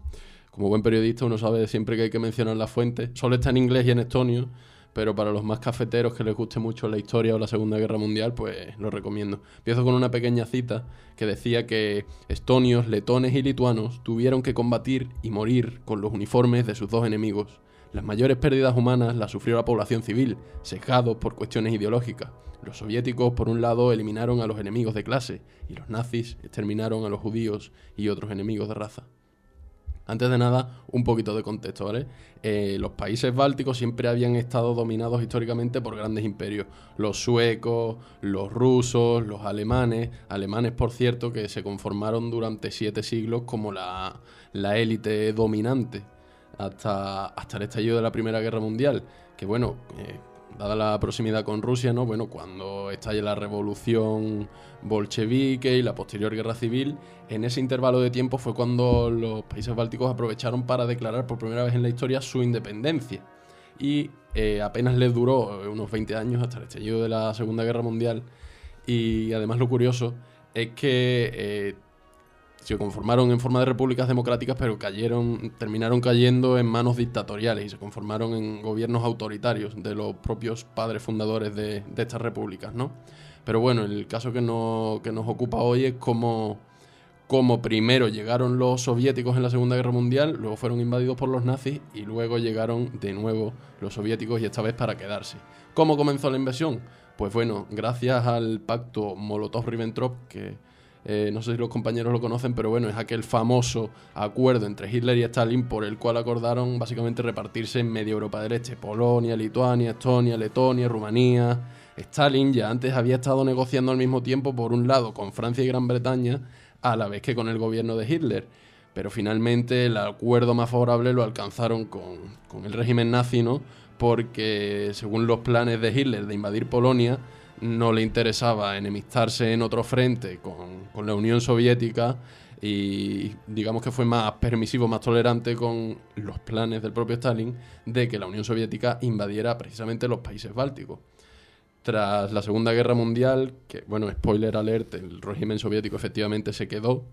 como buen periodista uno sabe siempre que hay que mencionar la fuente. Solo está en inglés y en estonio, pero para los más cafeteros que les guste mucho la historia o la Segunda Guerra Mundial, pues lo recomiendo. Empiezo con una pequeña cita que decía que estonios, letones y lituanos tuvieron que combatir y morir con los uniformes de sus dos enemigos. Las mayores pérdidas humanas las sufrió la población civil, sesgados por cuestiones ideológicas. Los soviéticos, por un lado, eliminaron a los enemigos de clase, y los nazis exterminaron a los judíos y otros enemigos de raza. Antes de nada, un poquito de contexto, ¿vale? Eh, los países bálticos siempre habían estado dominados históricamente por grandes imperios. Los suecos, los rusos, los alemanes. Alemanes, por cierto, que se conformaron durante siete siglos como la, élite dominante hasta, hasta el estallido de la Primera Guerra Mundial. Que bueno, eh, dada la proximidad con Rusia, ¿no? Bueno, cuando estalla la revolución bolchevique y la posterior guerra civil, en ese intervalo de tiempo fue cuando los países bálticos aprovecharon para declarar por primera vez en la historia su independencia. Y eh, apenas les duró unos 20 años hasta el estallido de la Segunda Guerra Mundial. Y además lo curioso es que eh, se conformaron en forma de repúblicas democráticas, pero cayeron, terminaron cayendo en manos dictatoriales y se conformaron en gobiernos autoritarios de los propios padres fundadores de, estas repúblicas, ¿no? Pero bueno, el caso que, no, que nos ocupa hoy es cómo, cómo primero llegaron los soviéticos en la Segunda Guerra Mundial, luego fueron invadidos por los nazis y luego llegaron de nuevo los soviéticos y esta vez para quedarse. ¿Cómo comenzó la invasión? Pues bueno, gracias al pacto Molotov-Ribbentrop que eh, no sé si los compañeros lo conocen, pero bueno, es aquel famoso acuerdo entre Hitler y Stalin por el cual acordaron básicamente repartirse en media Europa del Este, Polonia, Lituania, Estonia, Letonia, Rumanía. Stalin ya antes había estado negociando al mismo tiempo, por un lado, con Francia y Gran Bretaña, a la vez que con el gobierno de Hitler. Pero finalmente el acuerdo más favorable lo alcanzaron con, con el régimen nazi, ¿no? Porque según los planes de Hitler de invadir Polonia, no le interesaba enemistarse en otro frente con, la Unión Soviética y digamos que fue más permisivo, más tolerante con los planes del propio Stalin de que la Unión Soviética invadiera precisamente los países bálticos. Tras la Segunda Guerra Mundial, que bueno, spoiler alert, el régimen soviético efectivamente se quedó,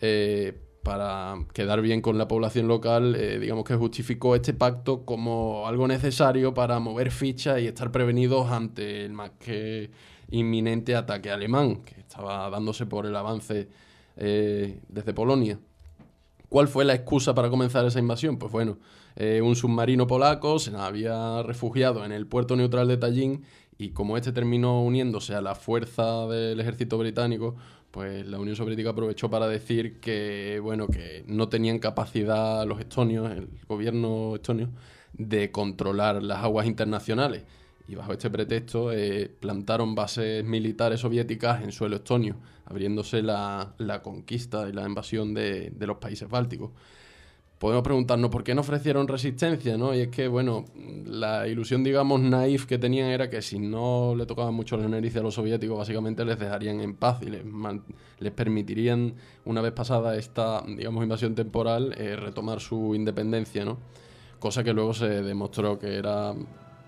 eh, para quedar bien con la población local, eh, digamos que justificó este pacto como algo necesario para mover fichas y estar prevenidos ante el más que inminente ataque alemán que estaba dándose por el avance eh, desde Polonia. ¿Cuál fue la excusa para comenzar esa invasión? Pues bueno, eh, un submarino polaco se había refugiado en el puerto neutral de Tallinn y como este terminó uniéndose a la fuerza del ejército británico, pues la Unión Soviética aprovechó para decir que, bueno, que no tenían capacidad los estonios, el gobierno estonio, de controlar las aguas internacionales. Y bajo este pretexto eh, plantaron bases militares soviéticas en suelo estonio, abriéndose la, conquista y la invasión de los países bálticos podemos preguntarnos por qué no ofrecieron resistencia, ¿no? Y es que, bueno, la ilusión, digamos, naif que tenían era que si no le tocaban mucho la nariz a los soviéticos, básicamente les dejarían en paz y les, les permitirían, una vez pasada esta, digamos, invasión temporal, eh, retomar su independencia, ¿no? Cosa que luego se demostró que era,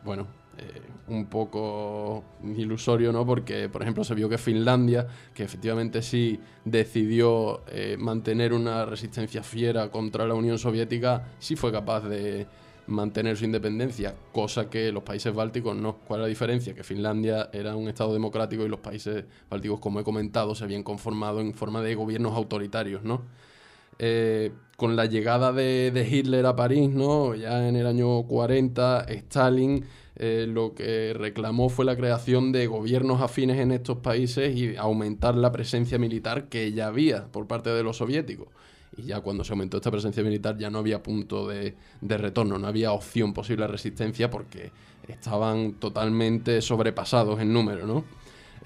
bueno, eh, un poco ilusorio, ¿no? Porque, por ejemplo, se vio que Finlandia, que efectivamente sí decidió eh, mantener una resistencia fiera contra la Unión Soviética, sí fue capaz de mantener su independencia, cosa que los países bálticos no. ¿Cuál es la diferencia? Que Finlandia era un Estado democrático y los países bálticos, como he comentado, se habían conformado en forma de gobiernos autoritarios, ¿no? Eh, con la llegada de, de Hitler a París, ¿no? Ya en el año 40, Stalin eh, lo que reclamó fue la creación de gobiernos afines en estos países y aumentar la presencia militar que ya había por parte de los soviéticos. Y ya cuando se aumentó esta presencia militar ya no había punto de, de retorno, no había opción posible resistencia porque estaban totalmente sobrepasados en número, ¿no?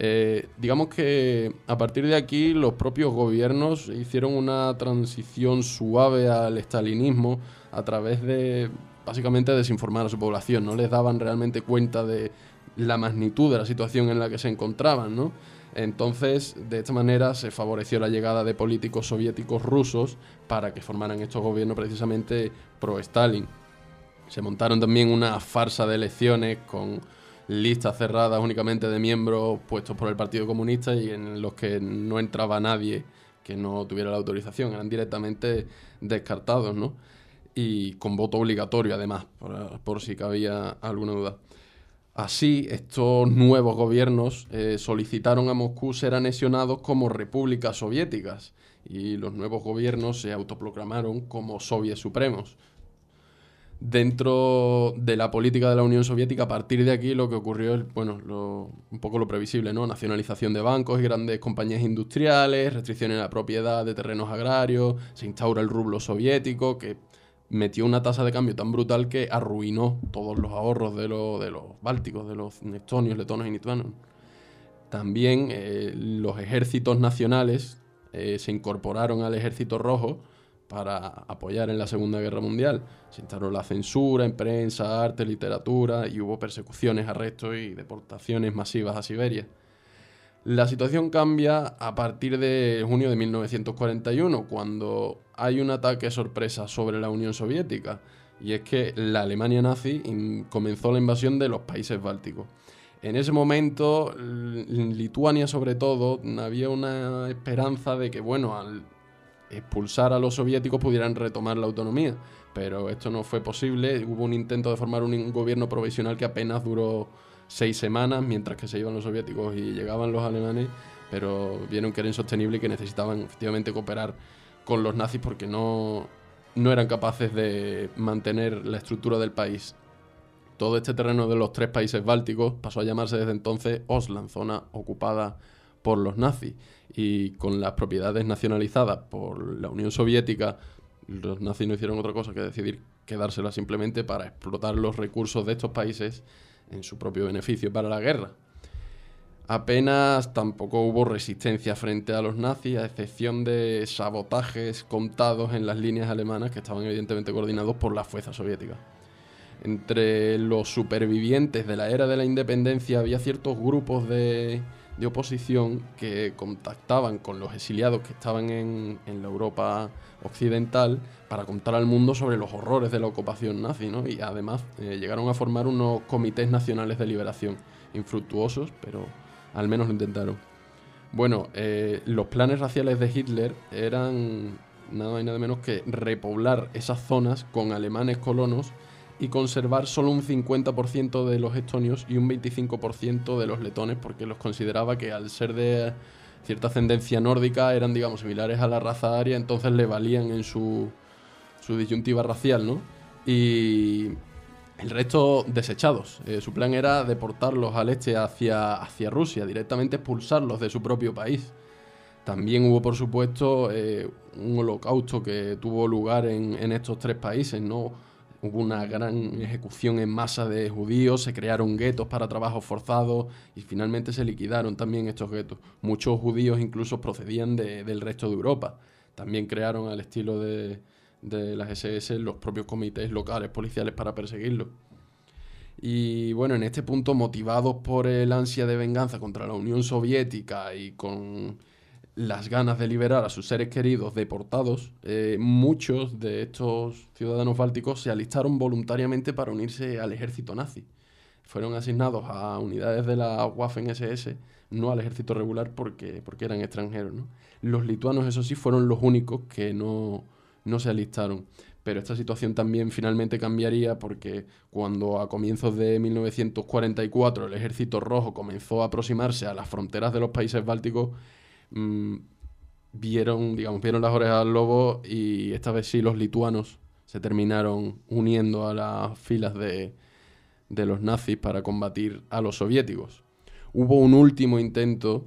Eh, digamos que a partir de aquí los propios gobiernos hicieron una transición suave al estalinismo a través de básicamente desinformar a su población, no les daban realmente cuenta de la magnitud de la situación en la que se encontraban, ¿no? Entonces, de esta manera se favoreció la llegada de políticos soviéticos rusos para que formaran estos gobiernos precisamente pro-Stalin. Se montaron también una farsa de elecciones con listas cerradas únicamente de miembros puestos por el Partido Comunista y en los que no entraba nadie que no tuviera la autorización, eran directamente descartados, ¿no? Y con voto obligatorio, además, por, si cabía alguna duda. Así, estos nuevos gobiernos eh, solicitaron a Moscú ser anexionados como repúblicas soviéticas y los nuevos gobiernos se autoproclamaron como soviets supremos, dentro de la política de la Unión Soviética, a partir de aquí lo que ocurrió es, bueno, un poco lo previsible, ¿no? Nacionalización de bancos y grandes compañías industriales, restricciones a la propiedad de terrenos agrarios, se instaura el rublo soviético, que metió una tasa de cambio tan brutal que arruinó todos los ahorros de, de los bálticos, de los estonios, letonos y lituanos. También eh, los ejércitos nacionales eh, se incorporaron al ejército rojo, para apoyar en la Segunda Guerra Mundial. Se instaló la censura en prensa, arte, literatura y hubo persecuciones, arrestos y deportaciones masivas a Siberia. La situación cambia a partir de junio de 1941, cuando hay un ataque sorpresa sobre la Unión Soviética, y es que la Alemania nazi comenzó la invasión de los países bálticos. En ese momento, en Lituania sobre todo, había una esperanza de que, bueno, al expulsar a los soviéticos pudieran retomar la autonomía. Pero esto no fue posible. Hubo un intento de formar un gobierno provisional que apenas duró seis semanas, mientras que se iban los soviéticos y llegaban los alemanes, pero vieron que era insostenible y que necesitaban efectivamente cooperar con los nazis porque no, no eran capaces de mantener la estructura del país. Todo este terreno de los tres países bálticos pasó a llamarse desde entonces Osland, zona ocupada por los nazis y con las propiedades nacionalizadas por la Unión Soviética, los nazis no hicieron otra cosa que decidir quedárselas simplemente para explotar los recursos de estos países en su propio beneficio para la guerra. Apenas tampoco hubo resistencia frente a los nazis, a excepción de sabotajes contados en las líneas alemanas que estaban evidentemente coordinados por la fuerza soviética. Entre los supervivientes de la era de la independencia había ciertos grupos de, de oposición que contactaban con los exiliados que estaban en, la Europa occidental para contar al mundo sobre los horrores de la ocupación nazi, ¿no? Y además eh, llegaron a formar unos comités nacionales de liberación, infructuosos, pero al menos lo intentaron. Bueno, eh, los planes raciales de Hitler eran nada y nada menos que repoblar esas zonas con alemanes colonos y conservar solo un 50% de los estonios y un 25% de los letones, porque los consideraba que al ser de cierta ascendencia nórdica eran, digamos, similares a la raza aria, entonces le valían en su, su disyuntiva racial, ¿no? Y el resto desechados. Eh, su plan era deportarlos al este hacia, hacia Rusia, directamente expulsarlos de su propio país. También hubo, por supuesto, eh, un holocausto que tuvo lugar en, en estos tres países, ¿no? Hubo una gran ejecución en masa de judíos, se crearon guetos para trabajos forzados y finalmente se liquidaron también estos guetos. Muchos judíos incluso procedían del resto de Europa. También crearon al estilo de, de las SS los propios comités locales policiales para perseguirlos. Y bueno, en este punto, motivados por el ansia de venganza contra la Unión Soviética y con las ganas de liberar a sus seres queridos deportados, eh, muchos de estos ciudadanos bálticos se alistaron voluntariamente para unirse al ejército nazi. Fueron asignados a unidades de la Waffen-SS, no al ejército regular porque, porque eran extranjeros. Los lituanos, eso sí, fueron los únicos que no, no se alistaron. Pero esta situación también finalmente cambiaría porque cuando a comienzos de 1944 el ejército rojo comenzó a aproximarse a las fronteras de los países bálticos, Mm, vieron, digamos, vieron las orejas al lobo y esta vez sí los lituanos se terminaron uniendo a las filas de, de los nazis para combatir a los soviéticos. Hubo un último intento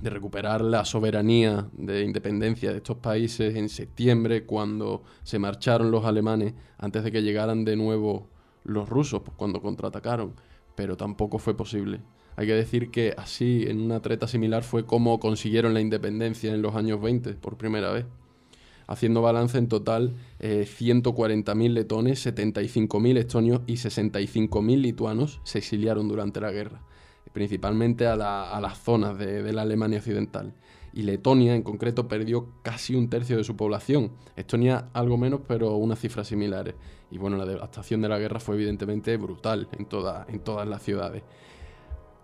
de recuperar la soberanía de independencia de estos países en septiembre, cuando se marcharon los alemanes, antes de que llegaran de nuevo los rusos, pues cuando contraatacaron, pero tampoco fue posible. Hay que decir que así, en una treta similar, fue como consiguieron la independencia en los años 20, por primera vez. Haciendo balance en total, eh, 140.000 letones, 75.000 estonios y 65.000 lituanos se exiliaron durante la guerra principalmente a, las zonas de, la Alemania occidental. Y Letonia, en concreto, perdió casi un tercio de su población. Estonia algo menos, pero unas cifras similares. Y bueno, la devastación de la guerra fue evidentemente brutal en, en todas las ciudades.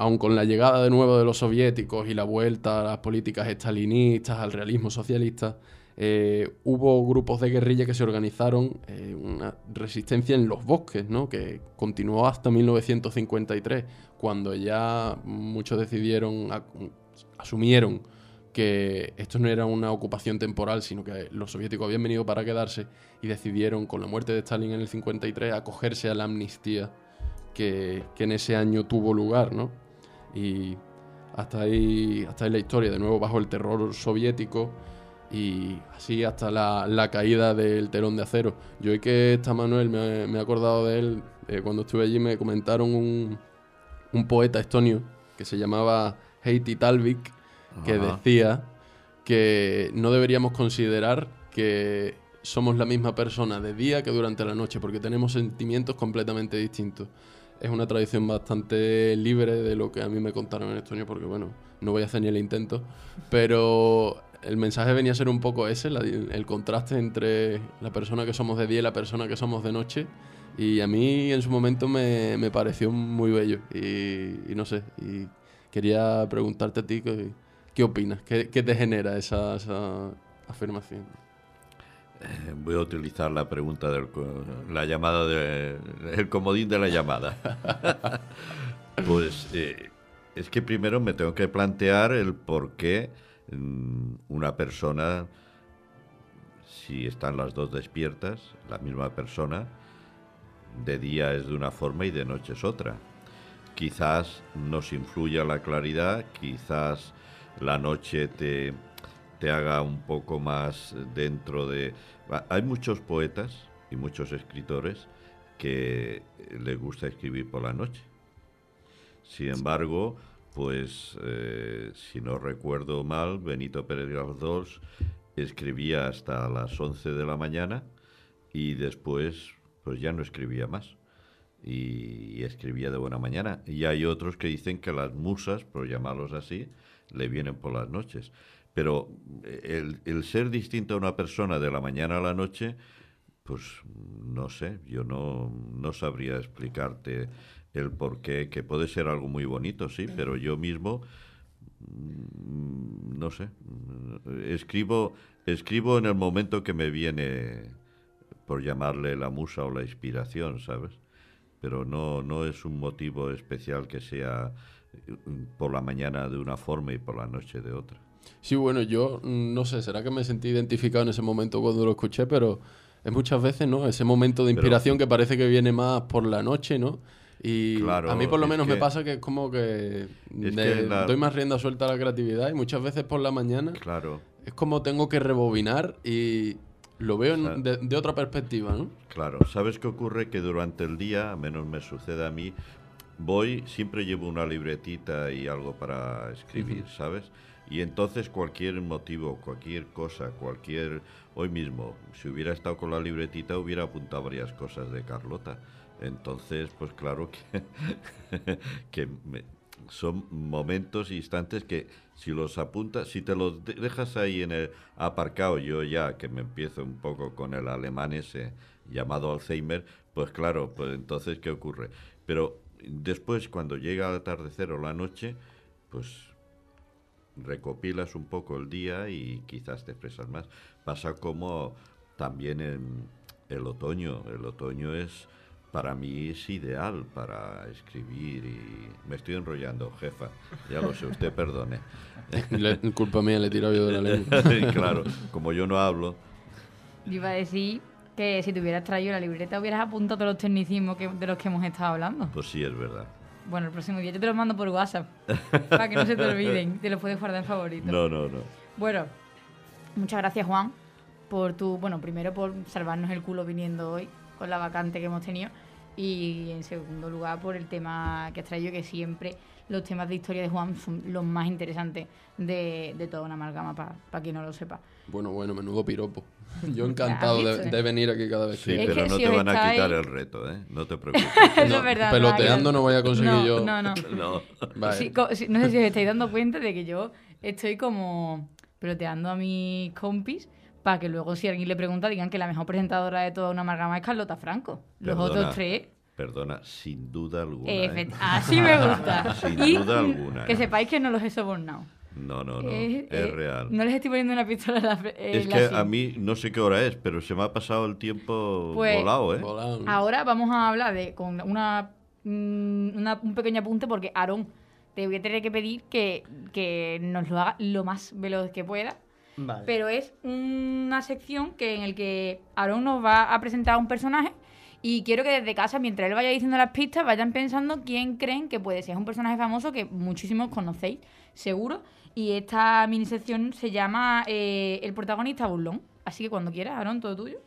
Aun con la llegada de nuevo de los soviéticos y la vuelta a las políticas estalinistas, al realismo socialista, eh, hubo grupos de guerrilla que se organizaron, eh, una resistencia en los bosques, ¿no? que continuó hasta 1953, cuando ya muchos decidieron, asumieron que esto no era una ocupación temporal, sino que los soviéticos habían venido para quedarse y decidieron, con la muerte de Stalin en el 53, acogerse a la amnistía que, que en ese año tuvo lugar. ¿no? Y hasta ahí, hasta ahí la historia, de nuevo bajo el terror soviético y así hasta la, caída del telón de acero. Yo y que está Manuel, me, me he acordado de él, eh, cuando estuve allí me comentaron un, un, poeta estonio que se llamaba Heiti Talvik, que decía que no deberíamos considerar que somos la misma persona de día que durante la noche, porque tenemos sentimientos completamente distintos. Es una tradición bastante libre de lo que a mí me contaron en estonio, porque bueno, no voy a hacer ni el intento, pero el mensaje venía a ser un poco ese, el contraste entre la persona que somos de día y la persona que somos de noche. Y a mí en su momento me, pareció muy bello. Y, no sé, y quería preguntarte a ti qué, opinas, qué, te genera esa, afirmación. Eh, voy a utilizar la pregunta del la llamada de, el comodín de la llamada. pues eh, es que primero me tengo que plantear el por qué Mm, una persona, si están las dos despiertas, la misma persona, de día es de una forma y de noche es otra. Quizás nos influya la claridad, quizás la noche te, te haga un poco más dentro de... Hay muchos poetas y muchos escritores que les gusta escribir por la noche. Sin embargo, pues eh, si no recuerdo mal, Benito Pérez Galdós escribía hasta las 11 de la mañana y después pues ya no escribía más y, escribía de buena mañana. Y hay otros que dicen que las musas, por llamarlos así, le vienen por las noches. Pero eh, el, ser distinto a una persona de la mañana a la noche, pues no sé, yo no, no sabría explicarte el porqué, que puede ser algo muy bonito, sí, pero yo mismo, mm, no sé, escribo, escribo en el momento que me viene, por llamarle la musa o la inspiración, ¿sabes? Pero no, no es un motivo especial que sea mm, por la mañana de una forma y por la noche de otra. Sí, bueno, yo mm, no sé, será que me sentí identificado en ese momento cuando lo escuché, pero es muchas veces, ¿no? Ese momento de inspiración que parece que viene más por la noche, ¿no? Y a mí por lo menos me pasa que es como que, doy más rienda suelta a la creatividad y muchas veces por la mañana claro. es como tengo que rebobinar y lo veo de, otra perspectiva, ¿no? Claro, ¿sabes qué ocurre? Que durante el día, a menos me sucede a mí, voy, siempre llevo una libretita y algo para escribir, ¿sabes? Y entonces cualquier motivo, cualquier cosa, cualquier... Hoy mismo, si hubiera estado con la libretita, hubiera apuntado varias cosas de Carlota entonces, pues claro que, que son momentos, instantes que si los apuntas, si te los dejas ahí en el aparcado, yo ya que me empiezo un poco con el alemán ese llamado Alzheimer, pues claro, pues entonces, ¿qué ocurre? Pero después, cuando llega el atardecer o la noche, pues recopilas un poco el día y quizás te expresas más. Pasa como también en el otoño. El otoño es Para mí es ideal para escribir y... Me estoy enrollando, jefa. Ya lo sé, usted perdone. Le- culpa mía, le he tirado yo de la lengua. claro, como yo no hablo, Yo iba a decir que si te hubieras traído la libreta hubieras apuntado todos los tecnicismos que- de los que hemos estado hablando. pues sí es verdad. Bueno, el próximo día yo te los mando por WhatsApp para que no se te olviden. Te los puedes guardar en favorito. No, no, no. Bueno, muchas gracias Juan por tu, bueno, primero por salvarnos el culo viniendo hoy con la vacante que hemos tenido y en segundo lugar por el tema que has traído que siempre los temas de historia de Juan son los más interesantes de, de toda una amalgama para quien no lo sepa. Bueno, bueno, menudo piropo. Yo encantado de, de venir aquí cada vez Sí, que... Es pero no si te van a quitar el reto, ¿eh? No te preocupes. Eso No, es verdad. peloteando no voy a conseguir no, yo. No, no. no. Vale. Sí, sí, no sé si os estáis dando cuenta de que yo estoy como peloteando a mis compis para que luego si alguien le pregunta digan que la mejor presentadora de toda una amalgama es Carlota Franco. Los Perdona. otros tres... Perdona, sin duda alguna. eh, ¿eh? Así me gusta. Sin y duda alguna, que ¿eh? sepáis que no los he sobornado. No, no, no. Eh, es eh, real. No les estoy poniendo una pistola en la en es la que a mí no sé qué hora es, pero se me ha pasado el tiempo Pues- volado, ¿eh? Volado. Ahora vamos a hablar de con una, mm, una- un pequeño apunte porque Aarón te voy a tener que pedir que, que nos lo haga lo más veloz que pueda. Vale. Pero es una sección que en el que Aarón nos va a presentar a un personaje y quiero que desde casa, mientras él vaya diciendo las pistas, vayan pensando quién creen que puede ser. Es un personaje famoso que muchísimos conocéis, seguro. Y esta mini sección se llama eh, El protagonista burlón. Así que cuando quieras, Aarón, todo tuyo.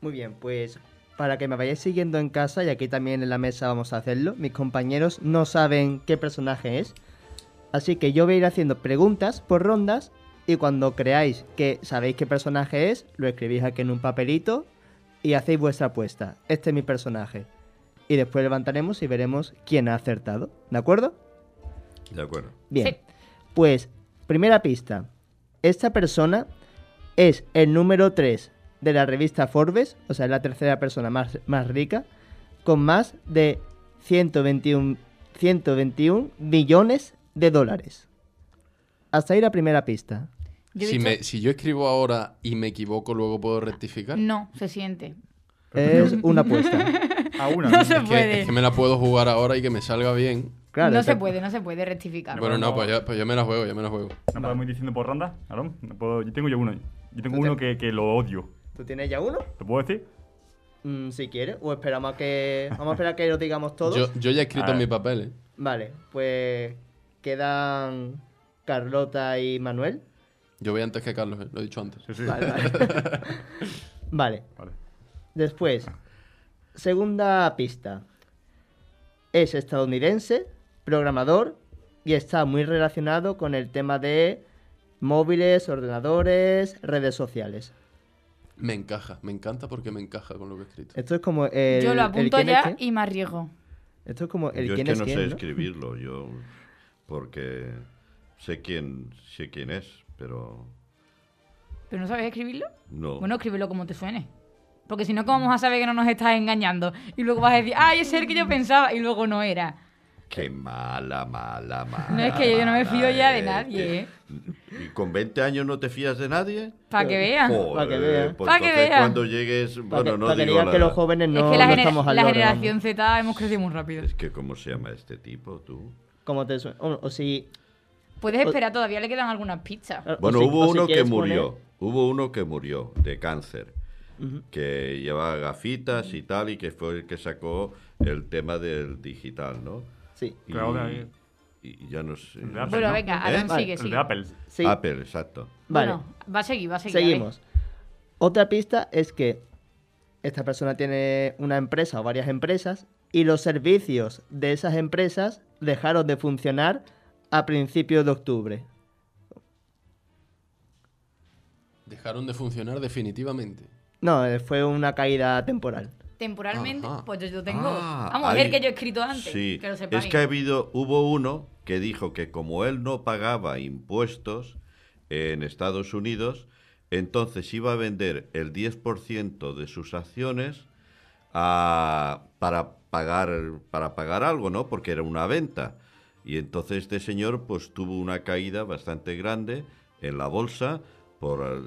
Muy bien, pues para que me vayáis siguiendo en casa, y aquí también en la mesa vamos a hacerlo, mis compañeros no saben qué personaje es. Así que yo voy a ir haciendo preguntas por rondas y cuando creáis que sabéis qué personaje es, lo escribís aquí en un papelito y hacéis vuestra apuesta. Este es mi personaje. Y después levantaremos y veremos quién ha acertado. ¿De acuerdo? De acuerdo. Bien. Sí. Pues, primera pista. Esta persona es el número 3 de la revista Forbes, o sea, es la tercera persona más, más rica, con más de 121, 121 billones de dólares. Hasta ahí la primera pista. Yo Si, dicho- me- si yo escribo ahora y me equivoco, luego puedo rectificar. No, se siente. Es una apuesta. A una. No se Es que, puede. es que me la puedo jugar ahora y que me salga bien. Claro, no se puede, no se puede rectificar. Bueno, no, pues yo, pues yo me la juego, yo me la juego. ¿No podemos ir diciendo por ronda? No puedo- Yo tengo ya uno. Yo tengo te- uno que, que lo odio. ¿Tú tienes ya uno? ¿Lo puedo decir? Mm, si quieres, o esperamos a que. Vamos a esperar a que lo digamos todos. Yo, yo ya he escrito en ver. mi papel, ¿eh? Vale, pues quedan Carlota y Manuel. Yo voy antes que Carlos, ¿eh? lo he dicho antes. Sí, sí. Vale, vale. vale. Vale. Después, segunda pista. Es estadounidense, programador y está muy relacionado con el tema de móviles, ordenadores, redes sociales. Me encaja, me encanta porque me encaja con lo que he escrito. Esto es como el. Yo lo el apunto es ya y me arriesgo. Esto es como el yo es quién que es no quién, sé ¿no? escribirlo, yo porque sé quién sé quién es, pero ¿Pero no sabes escribirlo? no. Bueno, escríbelo como te suene. Porque si no, ¿cómo vamos a saber que no nos estás engañando? Y luego vas a decir, ay, ese es el que yo pensaba, y luego no era. Qué mala, mala, mala. No, es que yo no me fío ya de nadie, ¿eh? ¿Y con 20 años no te fías de nadie? Para que vean. Joder, Pa' que vea. pues Pa' que entonces vea. cuando llegues, Para bueno, que, no para que digo digan la que los jóvenes no, es que la, no estamos al la loro, generación vamos. Z hemos crecido muy rápido. Es que cómo se llama este tipo, tú. ¿Cómo te suena? O, o si. Puedes esperar, todavía le quedan algunas pistas. o Bueno, si- hubo o si uno que murió. poner- Hubo uno que murió de cáncer. Que llevaba gafitas y tal, y que fue el que sacó el tema del digital, ¿no? Sí. Y, Claro, ahí. y ya no sé. El de Apple, Bueno, ¿no? venga, ¿Eh? Aaron, Vale, sigue, El sigue. de Apple. Sí. Apple, exacto. Vale. Bueno, va a seguir, va a seguir. a. Seguimos. Otra pista es que esta persona tiene una empresa o varias empresas y los servicios de esas empresas dejaron de funcionar a principios de octubre. Dejaron de funcionar definitivamente. No, eh, fue una caída temporal. Temporalmente, Ajá. pues yo, yo tengo. Ah, Vamos a ver que yo he escrito antes. Sí, que lo sepáis. es que ha habido, hubo uno que dijo que como él no pagaba impuestos en Estados Unidos, entonces iba a vender el 10% de sus acciones a- para, pagar, para pagar algo, ¿no? Porque era una venta. Y entonces este señor pues tuvo una caída bastante grande en la bolsa por,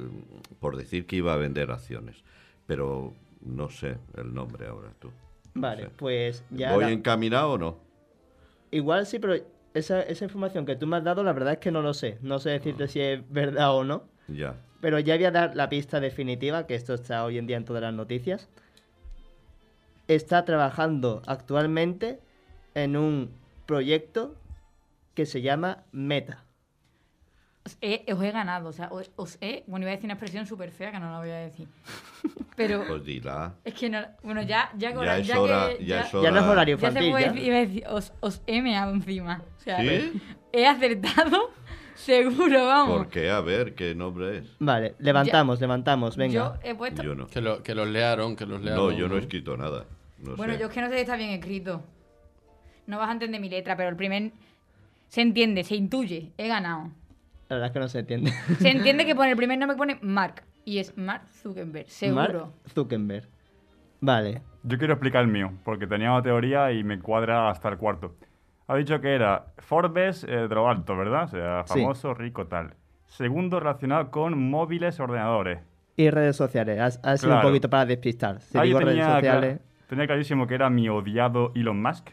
por decir que iba a vender acciones. Pero no sé el nombre ahora tú. Vale, sé. pues ya... ¿Voy la- encaminado o no? Igual sí, pero esa, esa información que tú me has dado, la verdad es que no lo sé. No sé decirte si es verdad o no. Ya. Pero ya voy a dar la pista definitiva, que esto está hoy en día en todas las noticias. Está trabajando actualmente en un proyecto que se llama Meta. Os he, os he ganado, o sea, os, os he... Bueno, iba a decir una expresión súper fea que no la voy a decir. Pero Pues dila. es que no... Bueno, ya, ya, que Ya hora- es ya hora, que... ya es Ya no es hora. horario Ya se infantil, puede ya. decir, iba a decir, os, os he meado encima. O sea, ¿Sí? he acertado, seguro, vamos. ¿Por qué? A ver, ¿qué nombre es? Vale, levantamos, levantamos, venga. Yo he puesto... Yo no. Que, lo- que los learon, que los learon. No, yo no he escrito nada. No Bueno, sé. yo es que no sé si está bien escrito. No vas a entender mi letra, pero el primer... Se entiende, se intuye, he ganado. La verdad es que no se entiende. Se entiende que pone el primer nombre pone Mark. Y es Mark Zuckerberg, seguro. Mark Zuckerberg. Vale. Yo quiero explicar el mío, porque tenía una teoría y me cuadra hasta el cuarto. Ha dicho que era Forbes eh, de lo alto, ¿verdad? O sea, Sí. famoso, rico, tal. Segundo, relacionado con móviles, ordenadores. Y redes sociales. Ha, ha sido Claro. un poquito para despistar. Si Ahí digo redes tenía, sociales. tenía clarísimo que era mi odiado Elon Musk.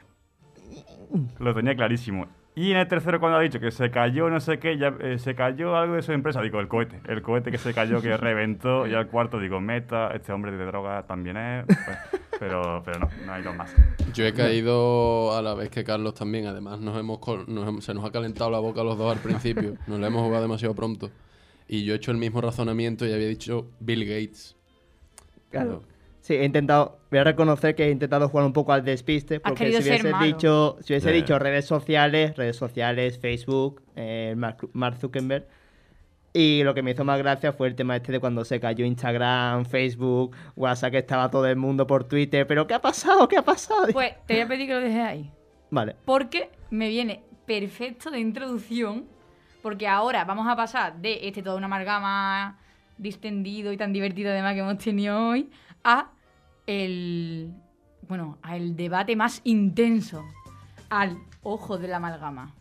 Lo tenía clarísimo. Y en el tercero, cuando ha dicho que se cayó, no sé qué, ya, eh, se cayó algo de su empresa, digo, el cohete. El cohete que se cayó, que reventó. Y al cuarto, digo, Meta, este hombre de droga también es. pues, pero, pero no, no hay Elon Musk. Yo he caído a la vez que Carlos también. Además, nos hemos, nos se nos ha calentado la boca los dos al principio. Nos la hemos jugado demasiado pronto. Y yo he hecho el mismo razonamiento y había dicho Bill Gates. Claro. Sí, he intentado, voy a reconocer que he intentado jugar un poco al despiste, porque si hubiese dicho, si hubiese dicho redes sociales, redes sociales, Facebook, eh, Mark, Mark Zuckerberg, y lo que me hizo más gracia fue el tema este de cuando se cayó Instagram, Facebook, WhatsApp, que estaba todo el mundo por Twitter, pero ¿qué ha pasado? ¿Qué ha pasado? Pues te voy a pedir que lo dejes ahí. Vale, Porque me viene perfecto de introducción. Porque ahora vamos a pasar de este toda una amalgama distendido y tan divertido además que hemos tenido hoy a el, bueno, al debate más intenso, al ojo de la amalgama.